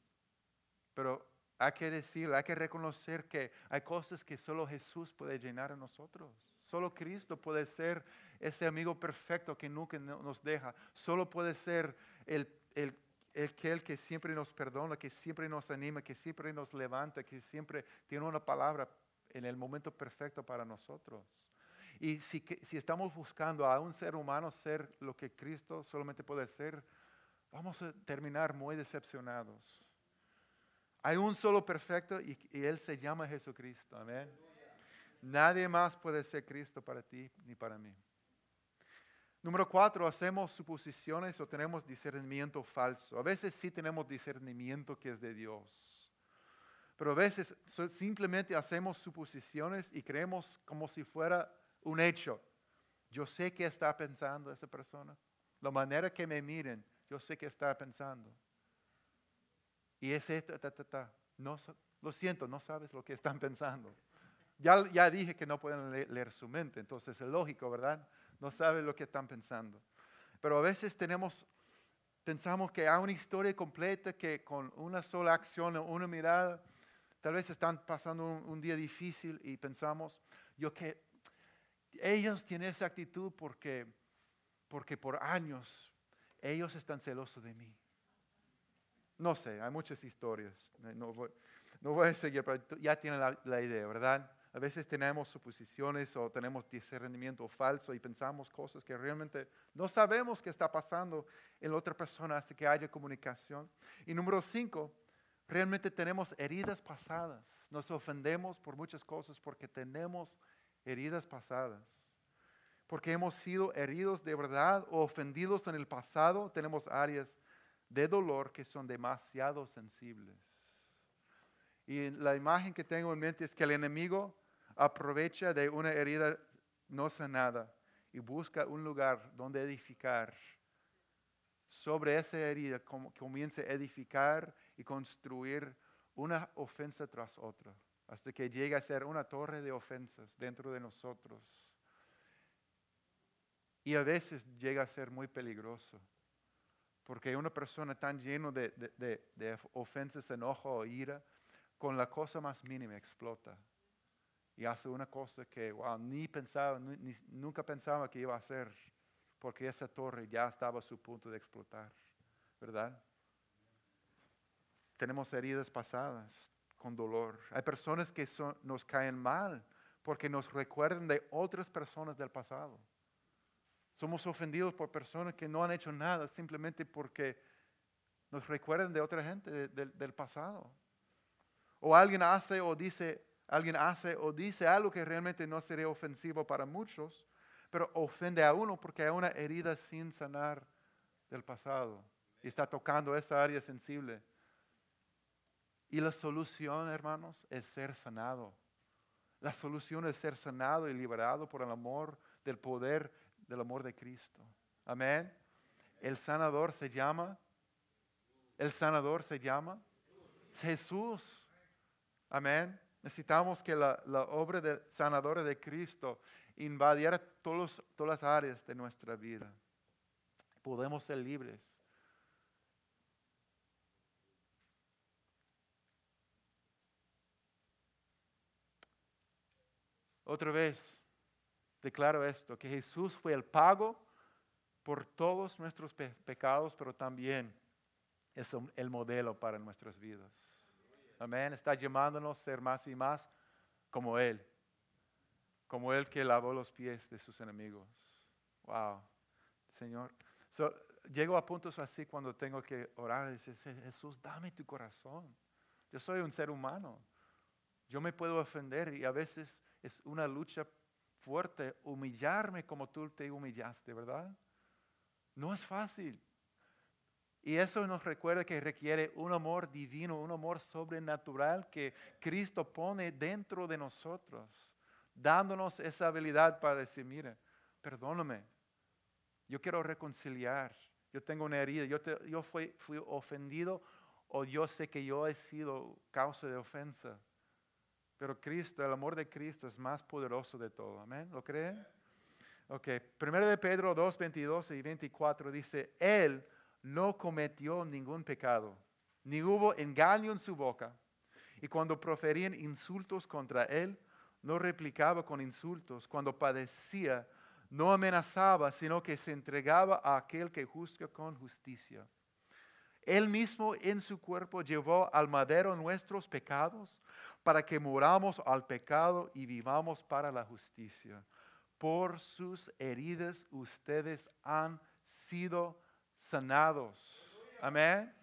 Pero hay que decir, hay que reconocer que hay cosas que solo Jesús puede llenar a nosotros. Solo Cristo puede ser ese amigo perfecto que nunca nos deja. Solo puede ser el, el, que siempre nos perdona, que siempre nos anima, que siempre nos levanta, que siempre tiene una palabra en el momento perfecto para nosotros. Y si, si estamos buscando a un ser humano ser lo que Cristo solamente puede ser, vamos a terminar muy decepcionados. Hay un solo perfecto y, Él se llama Jesucristo. Amén. Nadie más puede ser Cristo para ti ni para mí. Número cuatro, hacemos suposiciones o tenemos discernimiento falso. A veces sí tenemos discernimiento que es de Dios. Pero a veces simplemente hacemos suposiciones y creemos como si fuera un hecho. Yo sé qué está pensando esa persona. La manera que me miren, yo sé qué está pensando. Y ese, ta, No, lo siento, no sabes lo que están pensando. Ya, ya dije que no pueden leer, su mente, entonces es lógico, ¿verdad? No saben lo que están pensando. Pero a veces tenemos, pensamos que hay una historia completa que con una sola acción, una mirada, tal vez están pasando un, un día difícil y pensamos, yo que ellos tienen esa actitud porque, porque por años ellos están celosos de mí. No sé, hay muchas historias. No voy, a seguir, pero ya tienen la, idea, ¿verdad? A veces tenemos suposiciones o tenemos discernimiento falso y pensamos cosas que realmente no sabemos qué está pasando en la otra persona hasta que haya comunicación. Y número cinco, realmente tenemos heridas pasadas. Nos ofendemos por muchas cosas porque tenemos heridas pasadas. Porque hemos sido heridos de verdad o ofendidos en el pasado, tenemos áreas de dolor que son demasiado sensibles. Y la imagen que tengo en mente es que el enemigo aprovecha de una herida no sanada y busca un lugar donde edificar. Sobre esa herida comienza a edificar y construir una ofensa tras otra hasta que llega a ser una torre de ofensas dentro de nosotros. Y a veces llega a ser muy peligroso. Porque una persona tan llena de, de, ofensas, enojo o ira, con la cosa más mínima explota. Y hace una cosa que ni pensaba, nunca pensaba que iba a hacer, porque esa torre ya estaba a su punto de explotar, ¿verdad? Tenemos heridas pasadas con dolor. Hay personas que nos caen mal porque nos recuerdan de otras personas del pasado. Somos ofendidos por personas que no han hecho nada simplemente porque nos recuerdan de otra gente del pasado. O alguien hace o dice, alguien hace o dice algo que realmente no sería ofensivo para muchos, pero ofende a uno porque hay una herida sin sanar del pasado y está tocando esa área sensible. Y la solución, hermanos, es ser sanado. La solución es ser sanado y liberado por el amor del poder del amor de Cristo. Amén. El sanador se llama, el sanador se llama Jesús. Amén. Necesitamos que la, obra del sanador de Cristo invadiera todos, todas las áreas de nuestra vida. Podemos ser libres. Otra vez, declaro esto, que Jesús fue el pago por todos nuestros pecados, pero también es el modelo para nuestras vidas. Amén. Está llamándonos a ser más y más como Él. Como Él que lavó los pies de sus enemigos. Wow. Señor. llego a puntos así cuando tengo que orar y decir, Jesús, dame tu corazón. Yo soy un ser humano. Yo me puedo ofender y a veces es una lucha fuerte humillarme como tú te humillaste, ¿verdad? No es fácil. Y eso nos recuerda que requiere un amor divino, un amor sobrenatural que Cristo pone dentro de nosotros, dándonos esa habilidad para decir, mira, perdóname, yo quiero reconciliar, yo tengo una herida, yo, fui, fui ofendido o yo sé que yo he sido causa de ofensa. Pero Cristo, el amor de Cristo es más poderoso de todo. Amén. ¿Lo creen? Ok. Primero de Pedro 2, 22 y 24 dice, Él no cometió ningún pecado, ni hubo engaño en su boca. Y cuando proferían insultos contra Él, no replicaba con insultos. Cuando padecía, no amenazaba, sino que se entregaba a aquel que juzga con justicia. Él mismo en su cuerpo llevó al madero nuestros pecados para que muramos al pecado y vivamos para la justicia. Por sus heridas ustedes han sido sanados. Amén.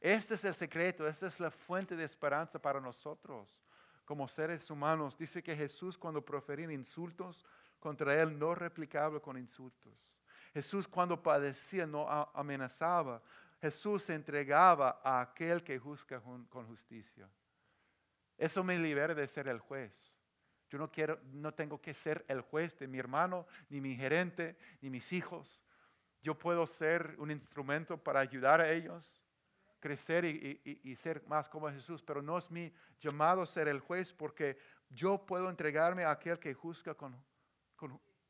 Este es el secreto, esta es la fuente de esperanza para nosotros como seres humanos. Dice que Jesús cuando profería insultos contra él no replicaba con insultos. Jesús cuando padecía no amenazaba. Jesús se entregaba a aquel que juzga con justicia. Eso me libera de ser el juez. Yo no quiero, no tengo que ser el juez de mi hermano, ni mi gerente, ni mis hijos. Yo puedo ser un instrumento para ayudar a ellos, crecer y, ser más como Jesús, pero no es mi llamado ser el juez porque yo puedo entregarme a aquel que juzga con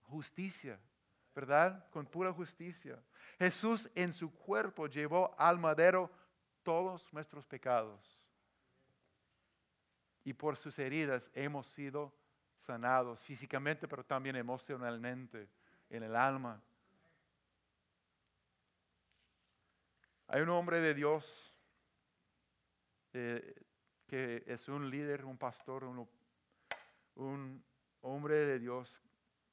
justicia, ¿verdad? Con pura justicia. Jesús en su cuerpo llevó al madero todos nuestros pecados y por sus heridas hemos sido sanados físicamente, pero también emocionalmente, en el alma. Hay un hombre de Dios eh, que es un líder, un pastor, un, hombre de Dios,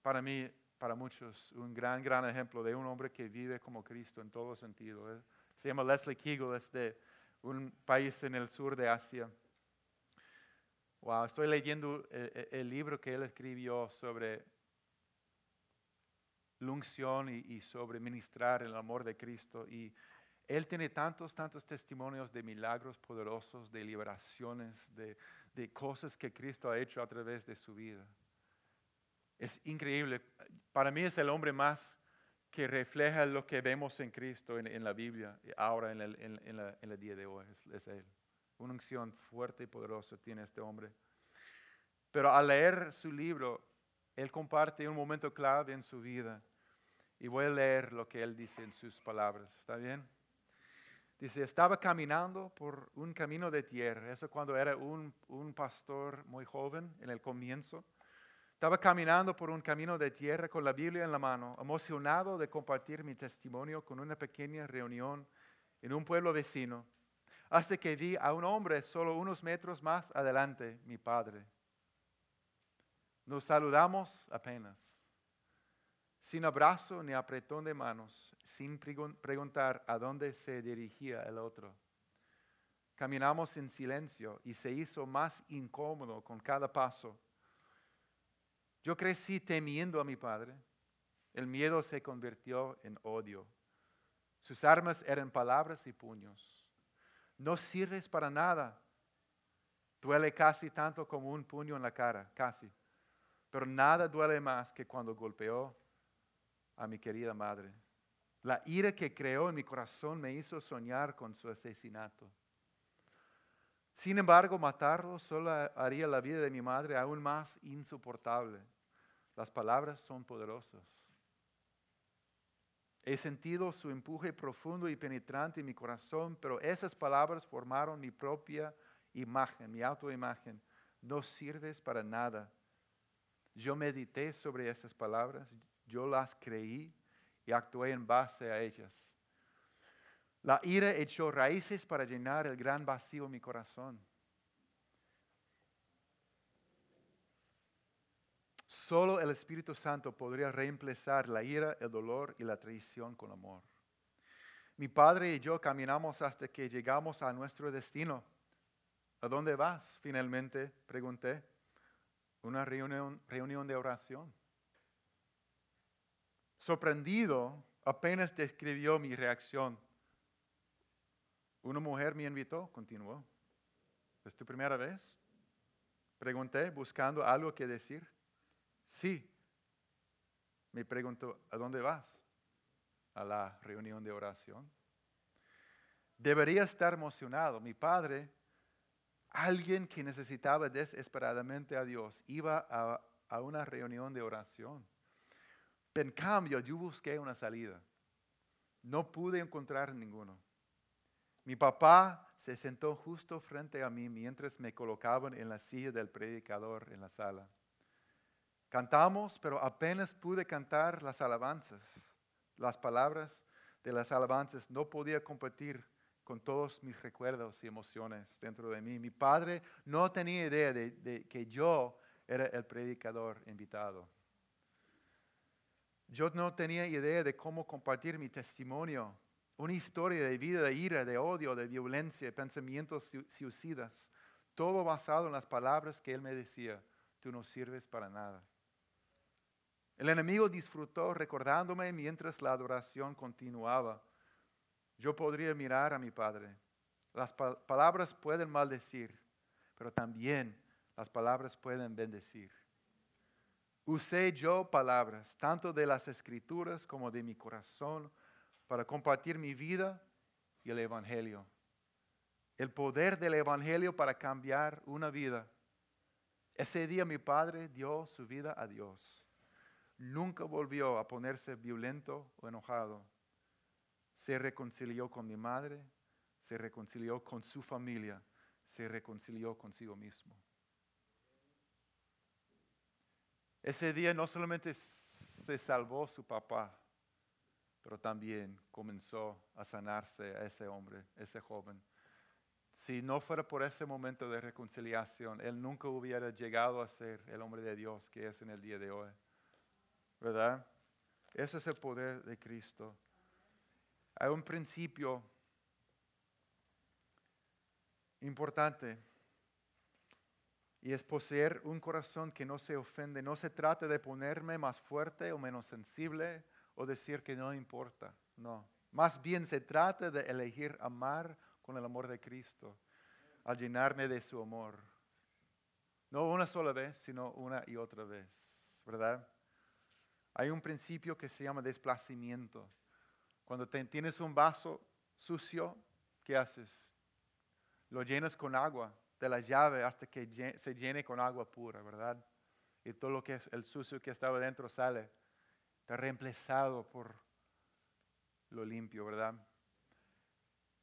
para mí, para muchos, un gran, gran ejemplo de un hombre que vive como Cristo en todo sentido. ¿eh? Se llama Leslie Kegel, es de un país en el sur de Asia. Wow, estoy leyendo eh, eh, el, libro que él escribió sobre la unción y, sobre ministrar el amor de Cristo. Y él tiene tantos, tantos testimonios de milagros poderosos, de liberaciones, de, cosas que Cristo ha hecho a través de su vida. Es increíble. Para mí es el hombre más que refleja lo que vemos en Cristo en, la Biblia, ahora en el, día de hoy. es Él. Una unción fuerte y poderosa tiene este hombre. Pero al leer su libro, él comparte un momento clave en su vida. Y voy a leer lo que él dice en sus palabras. ¿Está bien? Dice, estaba caminando por un camino de tierra. Eso cuando era un, un pastor muy joven, en el comienzo. Estaba caminando por un camino de tierra con la Biblia en la mano, emocionado de compartir mi testimonio con una pequeña reunión en un pueblo vecino, hasta que vi a un hombre solo unos metros más adelante, mi padre. Nos saludamos apenas sin abrazo ni apretón de manos, sin preguntar a dónde se dirigía el otro. Caminamos en silencio y se hizo más incómodo con cada paso. Yo crecí temiendo a mi padre. El miedo se convirtió en odio. Sus armas eran palabras y puños. No sirves para nada. Duele casi tanto como un puño en la cara, casi. Pero nada duele más que cuando golpeó a mi querida madre. La ira que creó en mi corazón me hizo soñar con su asesinato. Sin embargo, matarlo solo haría la vida de mi madre aún más insoportable. Las palabras son poderosas. He sentido su empuje profundo y penetrante en mi corazón, pero esas palabras formaron mi propia imagen, mi autoimagen. No sirves para nada. Yo medité sobre esas palabras, yo las creí y actué en base a ellas. La ira echó raíces para llenar el gran vacío en mi corazón. Solo el Espíritu Santo podría reemplazar la ira, el dolor y la traición con amor. Mi padre y yo caminamos hasta que llegamos a nuestro destino. ¿A dónde vas? Finalmente pregunté. Una reunión, reunión de oración. Sorprendido, apenas describió mi reacción. Una mujer me invitó, continuó. ¿Es tu primera vez? Pregunté, buscando algo que decir. Sí. Me preguntó, ¿a dónde vas? A la reunión de oración. Debería estar emocionado. Mi padre, alguien que necesitaba desesperadamente a Dios, iba a, una reunión de oración. En cambio, yo busqué una salida. No pude encontrar ninguno. Mi papá se sentó justo frente a mí mientras me colocaban en la silla del predicador en la sala. Cantamos, pero apenas pude cantar las alabanzas. Las palabras de las alabanzas no podía compartir con todos mis recuerdos y emociones dentro de mí. Mi padre no tenía idea de que yo era el predicador invitado. Yo no tenía idea de cómo compartir mi testimonio, una historia de vida, de ira, de odio, de violencia, pensamientos suicidas, todo basado en las palabras que él me decía, tú no sirves para nada. El enemigo disfrutó recordándome mientras la adoración continuaba. Yo podría mirar a mi padre. Las palabras pueden maldecir, pero también las palabras pueden bendecir. Usé yo palabras, tanto de las escrituras como de mi corazón, para compartir mi vida y el Evangelio. El poder del Evangelio para cambiar una vida. Ese día mi padre dio su vida a Dios. Nunca volvió a ponerse violento o enojado. Se reconcilió con mi madre, se reconcilió con su familia, se reconcilió consigo mismo. Ese día no solamente se salvó su papá, pero también comenzó a sanarse a ese hombre, ese joven. Si no fuera por ese momento de reconciliación, él nunca hubiera llegado a ser el hombre de Dios que es en el día de hoy. ¿Verdad? Ese es el poder de Cristo. Hay un principio importante y es poseer un corazón que no se ofende. No se trata de ponerme más fuerte o menos sensible o decir que no importa. No. Más bien se trata de elegir amar con el amor de Cristo, al llenarme de su amor. No una sola vez, sino una y otra vez. ¿Verdad? Hay un principio que se llama desplazamiento. Cuando tienes un vaso sucio, ¿qué haces? Lo llenas con agua de la llave hasta que se llene con agua pura, ¿verdad? Y todo lo que es el sucio que estaba dentro sale. Reemplazado por lo limpio, ¿verdad?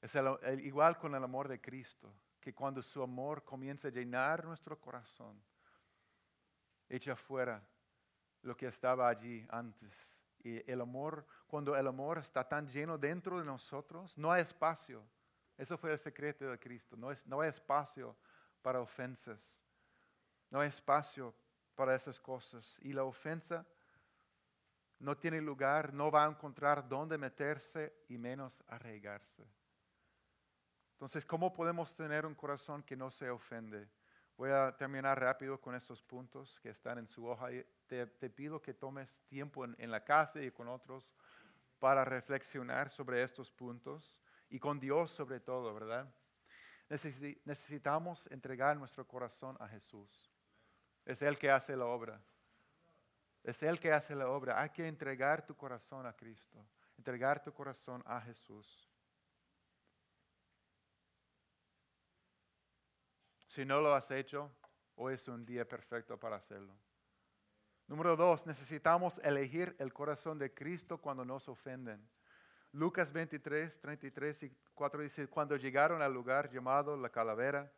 Es igual con el amor de Cristo, que cuando su amor comienza a llenar nuestro corazón, echa fuera lo que estaba allí antes. Y el amor, cuando el amor está tan lleno dentro de nosotros, no hay espacio. Eso fue el secreto de Cristo. No, es, no hay espacio para ofensas. No hay espacio para esas cosas. Y la ofensa no tiene lugar, no va a encontrar dónde meterse y menos arraigarse. Entonces, ¿cómo podemos tener un corazón que no se ofende? Voy a terminar rápido con estos puntos que están en su hoja. Te, te pido que tomes tiempo en, la casa y con otros para reflexionar sobre estos puntos y con Dios sobre todo, ¿verdad? Necesitamos entregar nuestro corazón a Jesús. Es Él que hace la obra. Es Él que hace la obra. Hay que entregar tu corazón a Cristo, entregar tu corazón a Jesús. Si no lo has hecho, hoy es un día perfecto para hacerlo. Número dos, necesitamos elegir el corazón de Cristo cuando nos ofenden. Lucas 23, 33 y 4 dice, cuando llegaron al lugar llamado la calavera,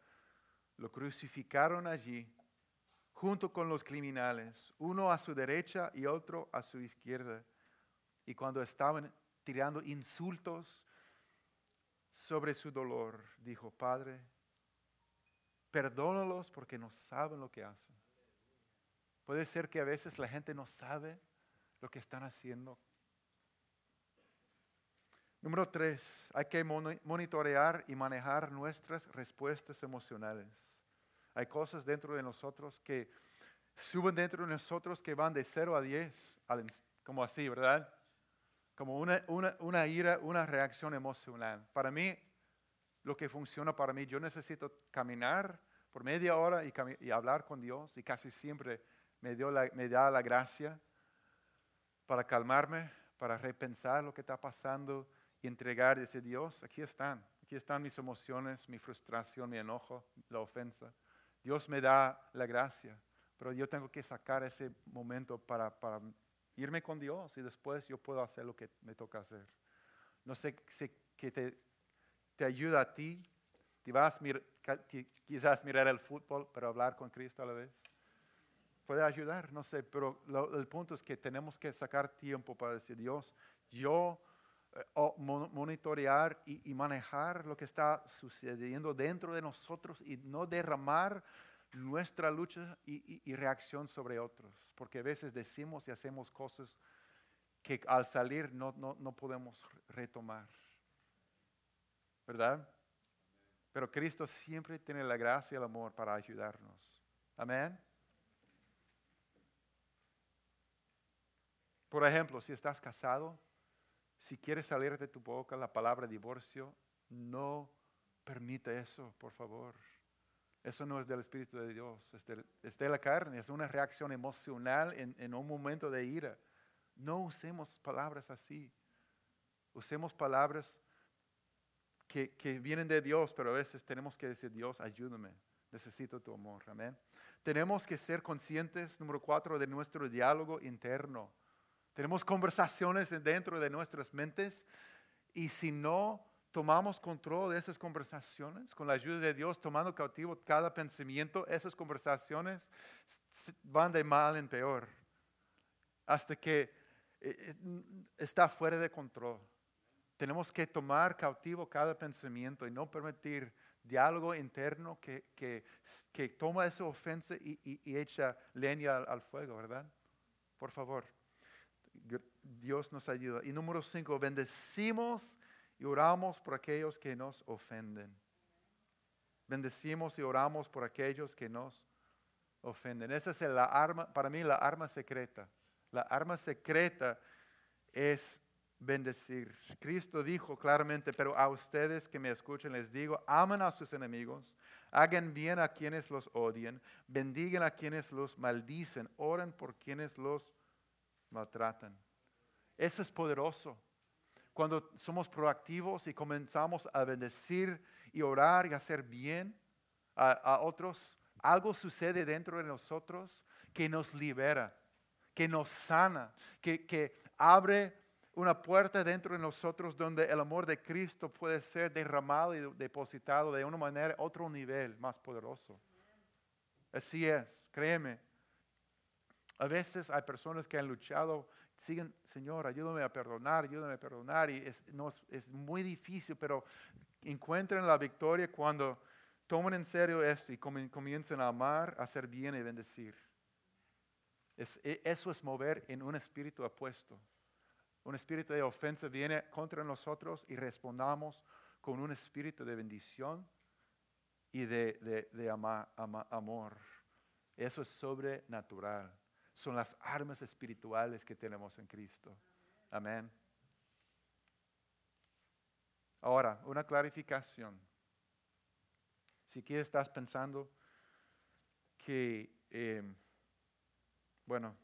lo crucificaron allí, junto con los criminales, uno a su derecha y otro a su izquierda. Y cuando estaban tirando insultos sobre su dolor, dijo, Padre, Perdónalos porque no saben lo que hacen. Puede ser que a veces la gente no sabe lo que están haciendo. Número tres, hay que monitorear y manejar nuestras respuestas emocionales. Hay cosas dentro de nosotros que suben dentro de nosotros que van de 0 a 10, como así, ¿verdad? Como una, ira, una reacción emocional. Para mí, lo que funciona para mí. Yo necesito caminar por media hora y, hablar con Dios y casi siempre me, dio me da la gracia para calmarme, para repensar lo que está pasando y entregar ese Dios, aquí están, aquí están mis emociones, mi frustración, mi enojo, la ofensa. Dios me da la gracia, pero yo tengo que sacar ese momento para, irme con Dios y después yo puedo hacer lo que me toca hacer. No sé si te ayuda a ti. Te vas quizás mirar el fútbol, pero hablar con Cristo a la vez. Puede ayudar, no sé, pero el punto es que tenemos que sacar tiempo para decir, Dios, yo eh, monitorear y, manejar lo que está sucediendo dentro de nosotros y no derramar nuestra lucha y, reacción sobre otros, porque a veces decimos y hacemos cosas que al salir no, no, no podemos retomar. ¿verdad? Pero Cristo siempre tiene la gracia y el amor para ayudarnos. Amén. Por ejemplo, si estás casado, si quieres salir de tu boca la palabra divorcio, no permite eso, por favor. Eso no es del Espíritu de Dios, es de, la carne, es una reacción emocional en, en un momento de ira. No usemos palabras así. Usemos palabras que, vienen de Dios, pero a veces tenemos que decir, Dios, ayúdame, necesito tu amor. Amén. Tenemos que ser conscientes, número cuatro, de nuestro diálogo interno. Tenemos conversaciones dentro de nuestras mentes y si no tomamos control de esas conversaciones, con la ayuda de Dios, tomando cautivo cada pensamiento, esas conversaciones van de mal en peor, hasta que eh, eh, está fuera de control. Tenemos que tomar cautivo cada pensamiento y no permitir diálogo interno que, que, toma esa ofensa y, echa leña al, fuego, ¿verdad? Por favor, Dios nos ayuda. Y número cinco, bendecimos y oramos por aquellos que nos ofenden. Bendecimos y oramos por aquellos que nos ofenden. Esa es la arma, para mí la arma secreta. La arma secreta es bendecir. Cristo dijo claramente, pero a ustedes que me escuchen les digo, amen a sus enemigos, hagan bien a quienes los odian, bendigan a quienes los maldicen, oren por quienes los maltratan. Eso es poderoso. Cuando somos proactivos y comenzamos a bendecir y orar y hacer bien a, a otros, algo sucede dentro de nosotros que nos libera que nos sana, que, que abre una puerta dentro de nosotros donde el amor de Cristo puede ser derramado y depositado de una manera, otro nivel más poderoso. Así es, créeme. A veces hay personas que han luchado, siguen, Señor, ayúdame a perdonar, ayúdame a perdonar, y es, no, es muy difícil, pero encuentran la victoria cuando toman en serio esto y comienzan a amar, a hacer bien y bendecir. E, eso es mover en un espíritu apuesto. Un espíritu de ofensa viene contra nosotros y respondamos con un espíritu de bendición y de, amor. Eso es sobrenatural. Son las armas espirituales que tenemos en Cristo. Amén. Ahora, una clarificación. Si aquí estás pensando que, eh, bueno,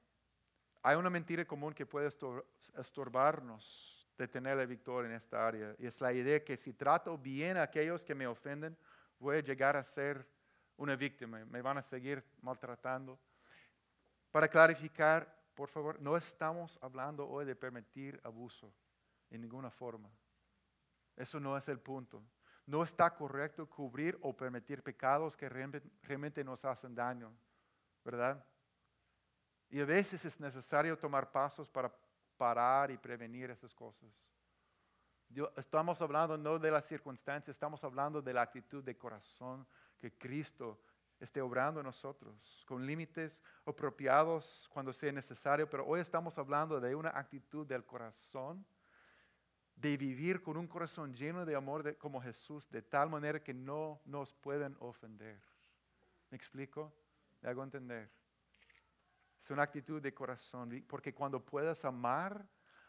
hay una mentira común que puede estorbarnos de tener la victoria en esta área. Y es la idea que si trato bien a aquellos que me ofenden, voy a llegar a ser una víctima. Me van a seguir maltratando. Para clarificar, por favor, no estamos hablando hoy de permitir abuso en ninguna forma. Eso no es el punto. No está correcto cubrir o permitir pecados que realmente nos hacen daño, ¿verdad? Y a veces es necesario tomar pasos para parar y prevenir esas cosas. estamos hablando no de las circunstancias, estamos hablando de la actitud de corazón que Cristo esté obrando en nosotros, con límites apropiados cuando sea necesario, pero hoy estamos hablando de una actitud del corazón de vivir con un corazón lleno de amor como Jesús, de tal manera que no nos pueden ofender. ¿Me explico? ¿Me hago entender? Es una actitud de corazón, porque cuando puedas amar,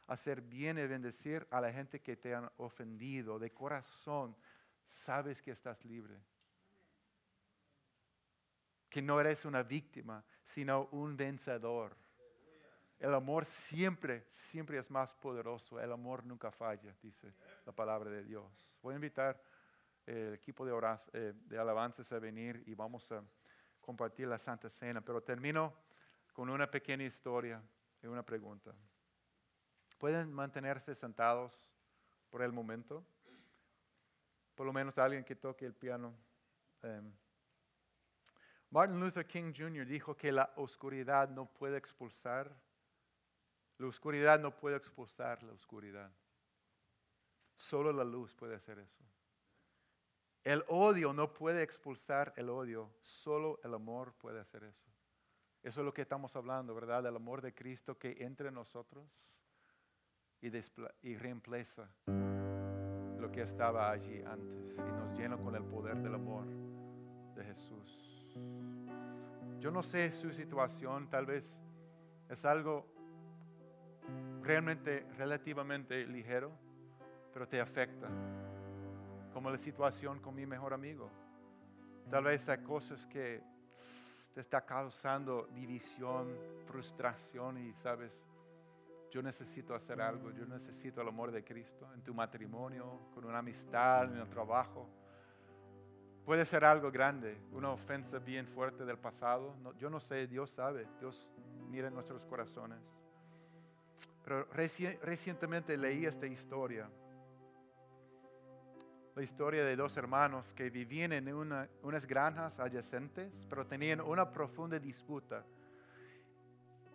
hacer bien y bendecir a la gente que te han ofendido de corazón, sabes que estás libre. Que no eres una víctima, sino un vencedor. El amor siempre, siempre es más poderoso. El amor nunca falla, dice la palabra de Dios. Voy a invitar el equipo de, oras, eh, de alabanzas a venir y vamos a compartir la Santa Cena. Pero termino con una pequeña historia y una pregunta. ¿Pueden mantenerse sentados por el momento? Por lo menos alguien que toque el piano. Em, Martin Luther King Jr. dijo que la oscuridad no puede expulsar la oscuridad no puede expulsar la oscuridad. Solo la luz puede hacer eso. El odio no puede expulsar el odio, solo el amor puede hacer eso. Eso es lo que estamos hablando, ¿verdad? El amor de Cristo que entra en nosotros y, y reemplaza lo que estaba allí antes y nos llena con el poder del amor de Jesús. Yo no sé su situación, tal vez es algo realmente relativamente ligero, pero te afecta. Como la situación con mi mejor amigo. Tal vez hay cosas que te está causando división, frustración y sabes, yo necesito hacer algo, yo necesito el amor de Cristo en tu matrimonio, con una amistad, en el trabajo. Puede ser algo grande, una ofensa bien fuerte del pasado. yo no sé, Dios sabe, Dios mira en nuestros corazones. Pero recientemente leí esta historia. La historia de dos hermanos que vivían en unas granjas adyacentes, pero tenían una profunda disputa.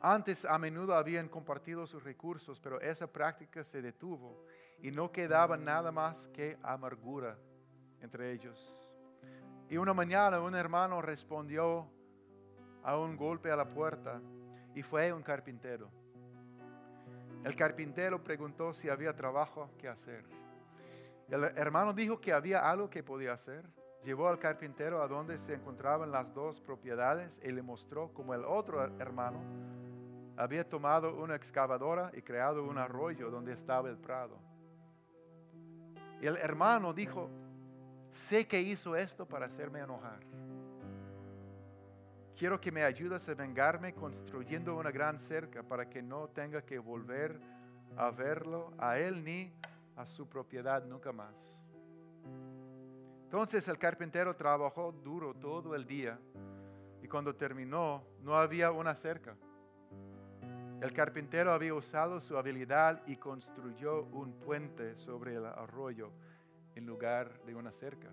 Antes a menudo habían compartido sus recursos, pero esa práctica se detuvo y no quedaba nada más que amargura entre ellos. Y una mañana un hermano respondió a un golpe a la puerta y fue un carpintero. El carpintero preguntó si había trabajo que hacer. El hermano dijo que había algo que podía hacer. Llevó al carpintero a donde se encontraban las dos propiedades y le mostró cómo el otro hermano había tomado una excavadora y creado un arroyo donde estaba el prado. Y el hermano dijo, sé que hizo esto para hacerme enojar. Quiero que me ayudes a vengarme construyendo una gran cerca para que no tenga que volver a verlo a él ni a su propiedad nunca más. Entonces el carpintero trabajó duro todo el día y cuando terminó no había una cerca. El carpintero había usado su habilidad y construyó un puente sobre el arroyo en lugar de una cerca.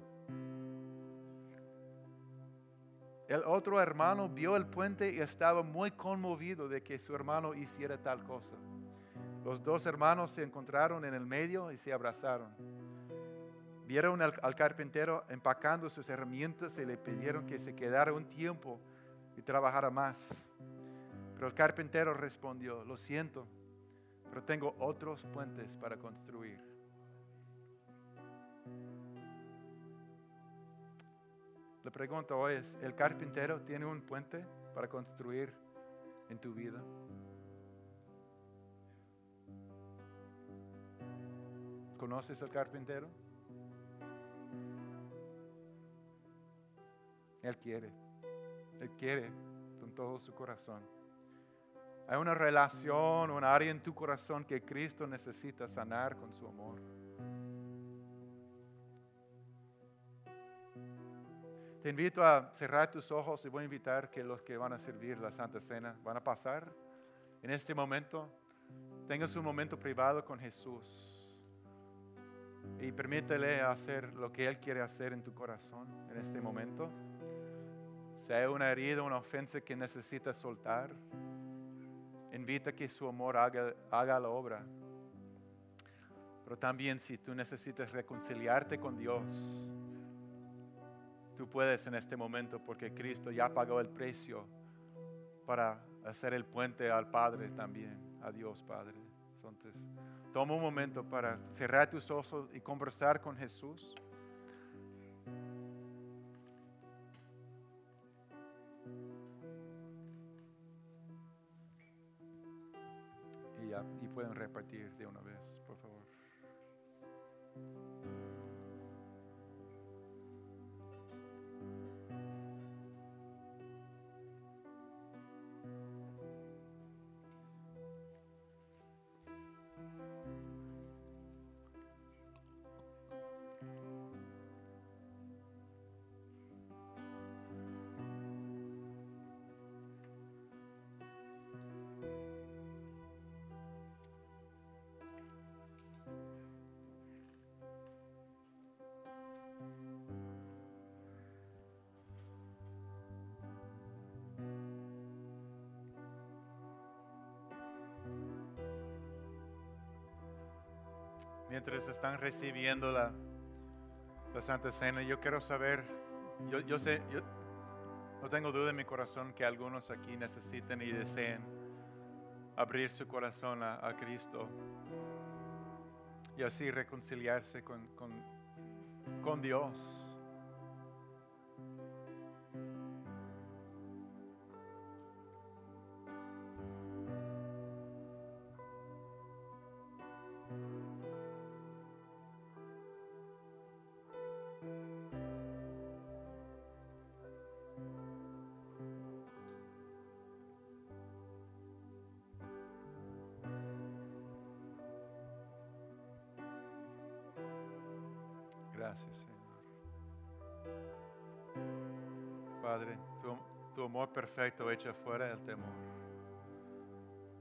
El otro hermano vio el puente y estaba muy conmovido de que su hermano hiciera tal cosa. Los dos hermanos se encontraron en el medio y se abrazaron. Vieron al, carpintero empacando sus herramientas y le pidieron que se quedara un tiempo y trabajara más. Pero el carpintero respondió, lo siento, pero tengo otros puentes para construir. La pregunta hoy es, ¿el carpintero tiene un puente para construir en tu vida? ¿Conoces al carpintero? Él quiere, Él quiere con todo su corazón. Hay una relación, un área en tu corazón que Cristo necesita sanar con su amor. Te invito a cerrar tus ojos y voy a invitar que los que van a servir la Santa Cena van a pasar en este momento. Tengas un momento privado con Jesús y permítele hacer lo que Él quiere hacer en tu corazón en este momento. Sea una herida, una ofensa que necesitas soltar, invita que su amor haga, haga la obra. Pero también si tú necesitas reconciliarte con Dios, Tú puedes en este momento porque Cristo ya pagó el precio para hacer el puente al Padre también, a Dios Padre. Entonces, toma un momento para cerrar tus ojos y conversar con Jesús. Y, y pueden repartir de una vez. Mientras están recibiendo la, la Santa Cena, yo quiero saber, yo, yo sé, yo no tengo duda en mi corazón que algunos aquí necesiten y deseen abrir su corazón a, Cristo y así reconciliarse con, con, con Dios. Señor. Padre, tu, amor perfecto echa fuera el temor.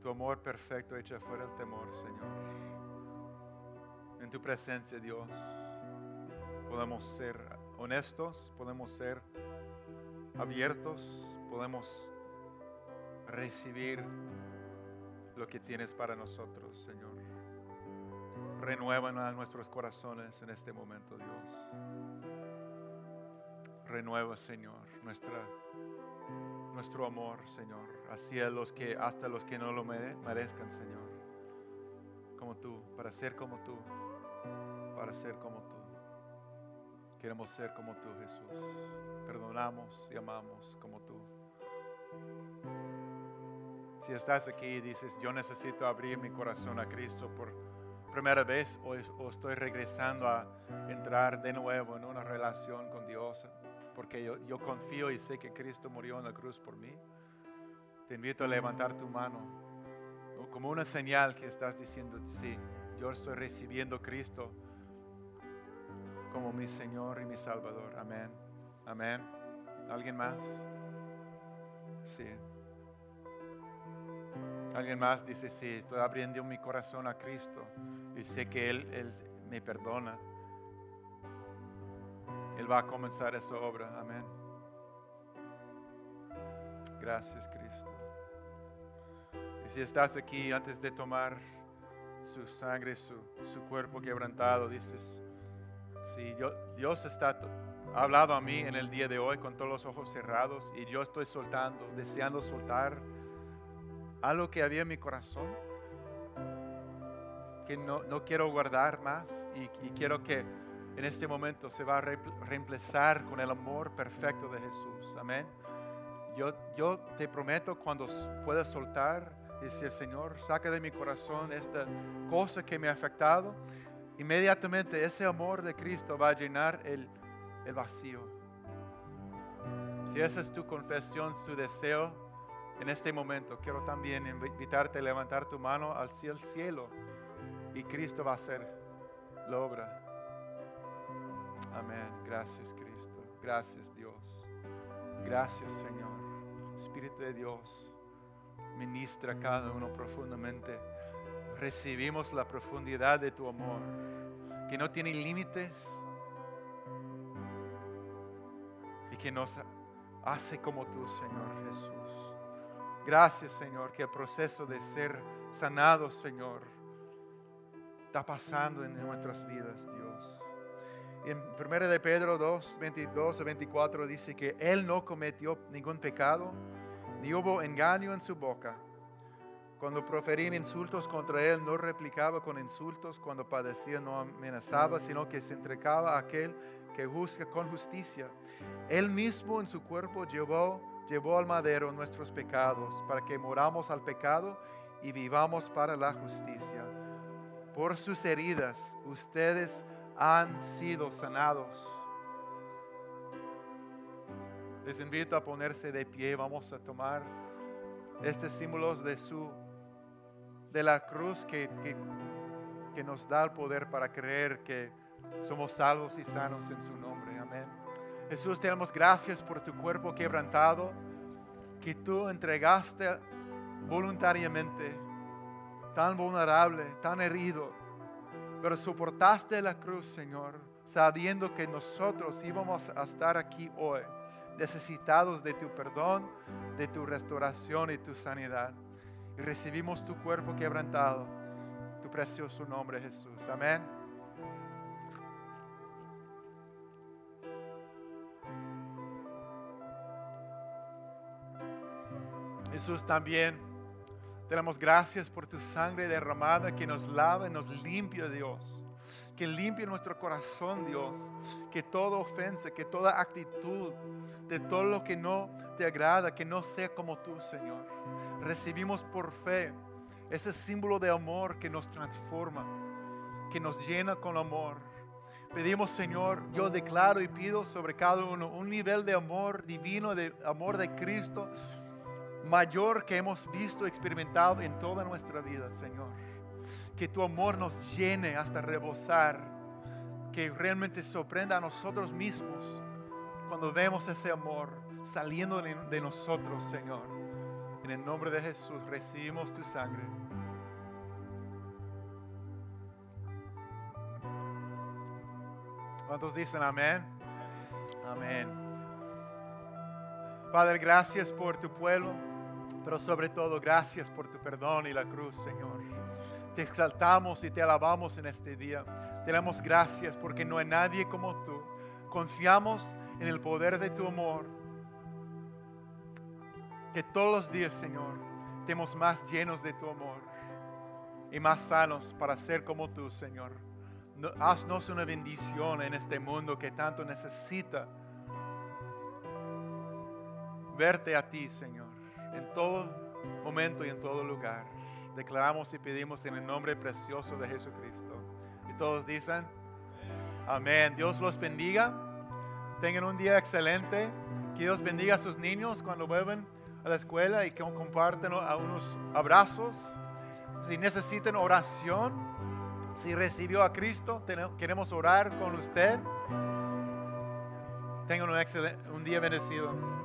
Tu amor perfecto echa fuera el temor, Señor. En tu presencia, Dios, podemos ser honestos, podemos ser abiertos, podemos recibir lo que tienes para nosotros, Señor renuevan a nuestros corazones en este momento, Dios. Renueva, Señor, nuestra, nuestro amor, Señor, hacia los que, hasta los que no lo merezcan, Señor. Como tú, para ser como tú, para ser como tú. Queremos ser como tú, Jesús. Perdonamos y amamos como tú. Si estás aquí y dices, yo necesito abrir mi corazón a Cristo por primera vez o, estoy regresando a entrar de nuevo en una relación con Dios, porque yo, confío y sé que Cristo murió en la cruz por mí, te invito a levantar tu mano como una señal que estás diciendo, sí, yo estoy recibiendo Cristo como mi Señor y mi Salvador. Amén. Amén. ¿Alguien más? Sí. Alguien más dice, sí, estoy abriendo mi corazón a Cristo y sé que Él, me perdona. Él va a comenzar esa obra. Amén. Gracias, Cristo. Y si estás aquí antes de tomar su sangre, su, cuerpo quebrantado, dices, sí, Dios está ha hablado a mí en el día de hoy con todos los ojos cerrados y yo estoy soltando, deseando soltar algo que había en mi corazón, que no, no quiero guardar más y, y, quiero que en este momento se va a reemplazar con el amor perfecto de Jesús. Amén. Yo, yo te prometo cuando puedas soltar, decir, Señor, saca de mi corazón esta cosa que me ha afectado, inmediatamente ese amor de Cristo va a llenar el el vacío. Si esa es tu confesión, tu deseo, en este momento quiero también invitarte a levantar tu mano al cielo y Cristo va a hacer la obra. Amén. Gracias Cristo. Gracias Dios. Gracias Señor. Espíritu de Dios, ministra a cada uno profundamente. Recibimos la profundidad de tu amor, que no tiene límites que nos hace como tú, Señor Jesús. Gracias, Señor, que el proceso de ser sanado, Señor, está pasando en nuestras vidas, Dios. En 1 de Pedro 2, 22 a 24 dice que Él no cometió ningún pecado, ni hubo engaño en su boca. Cuando proferían insultos contra Él, no replicaba con insultos. Cuando padecía, no amenazaba, sino que se entregaba a aquel que juzga con justicia. Él mismo en su cuerpo llevó, llevó al madero nuestros pecados para que moramos al pecado y vivamos para la justicia. Por sus heridas ustedes han sido sanados. Les invito a ponerse de pie. Vamos a tomar estos símbolos de su de la cruz que, que, que nos da el poder para creer que somos salvos y sanos en su nombre. Jesús, te damos gracias por tu cuerpo quebrantado que tú entregaste voluntariamente, tan vulnerable, tan herido, pero soportaste la cruz, Señor, sabiendo que nosotros íbamos a estar aquí hoy, necesitados de tu perdón, de tu restauración y tu sanidad. Y recibimos tu cuerpo quebrantado, tu precioso nombre, Jesús. Amén. Jesús también. Te damos gracias por tu sangre derramada que nos lava y nos limpia, Dios. Que limpie nuestro corazón, Dios. Que toda ofensa, que toda actitud de todo lo que no te agrada, que no sea como tú, Señor. Recibimos por fe ese símbolo de amor que nos transforma, que nos llena con amor. Pedimos, Señor, yo declaro y pido sobre cada uno un nivel de amor divino, de amor de Cristo mayor que hemos visto, experimentado en toda nuestra vida, Señor. Que tu amor nos llene hasta rebosar, que realmente sorprenda a nosotros mismos cuando vemos ese amor saliendo de nosotros, Señor. En el nombre de Jesús recibimos tu sangre. ¿Cuántos dicen amén? Amén. Padre, gracias por tu pueblo. Pero sobre todo, gracias por tu perdón y la cruz, Señor. Te exaltamos y te alabamos en este día. Te damos gracias porque no hay nadie como tú. Confiamos en el poder de tu amor. Que todos los días, Señor, estemos más llenos de tu amor y más sanos para ser como tú, Señor. Haznos una bendición en este mundo que tanto necesita verte a ti, Señor en todo momento y en todo lugar. Declaramos y pedimos en el nombre precioso de Jesucristo. Y todos dicen, amén. Dios los bendiga. Tengan un día excelente. Que Dios bendiga a sus niños cuando vuelven a la escuela y que comparten unos abrazos. Si necesitan oración, si recibió a Cristo, queremos orar con usted. Tengan un, un día bendecido.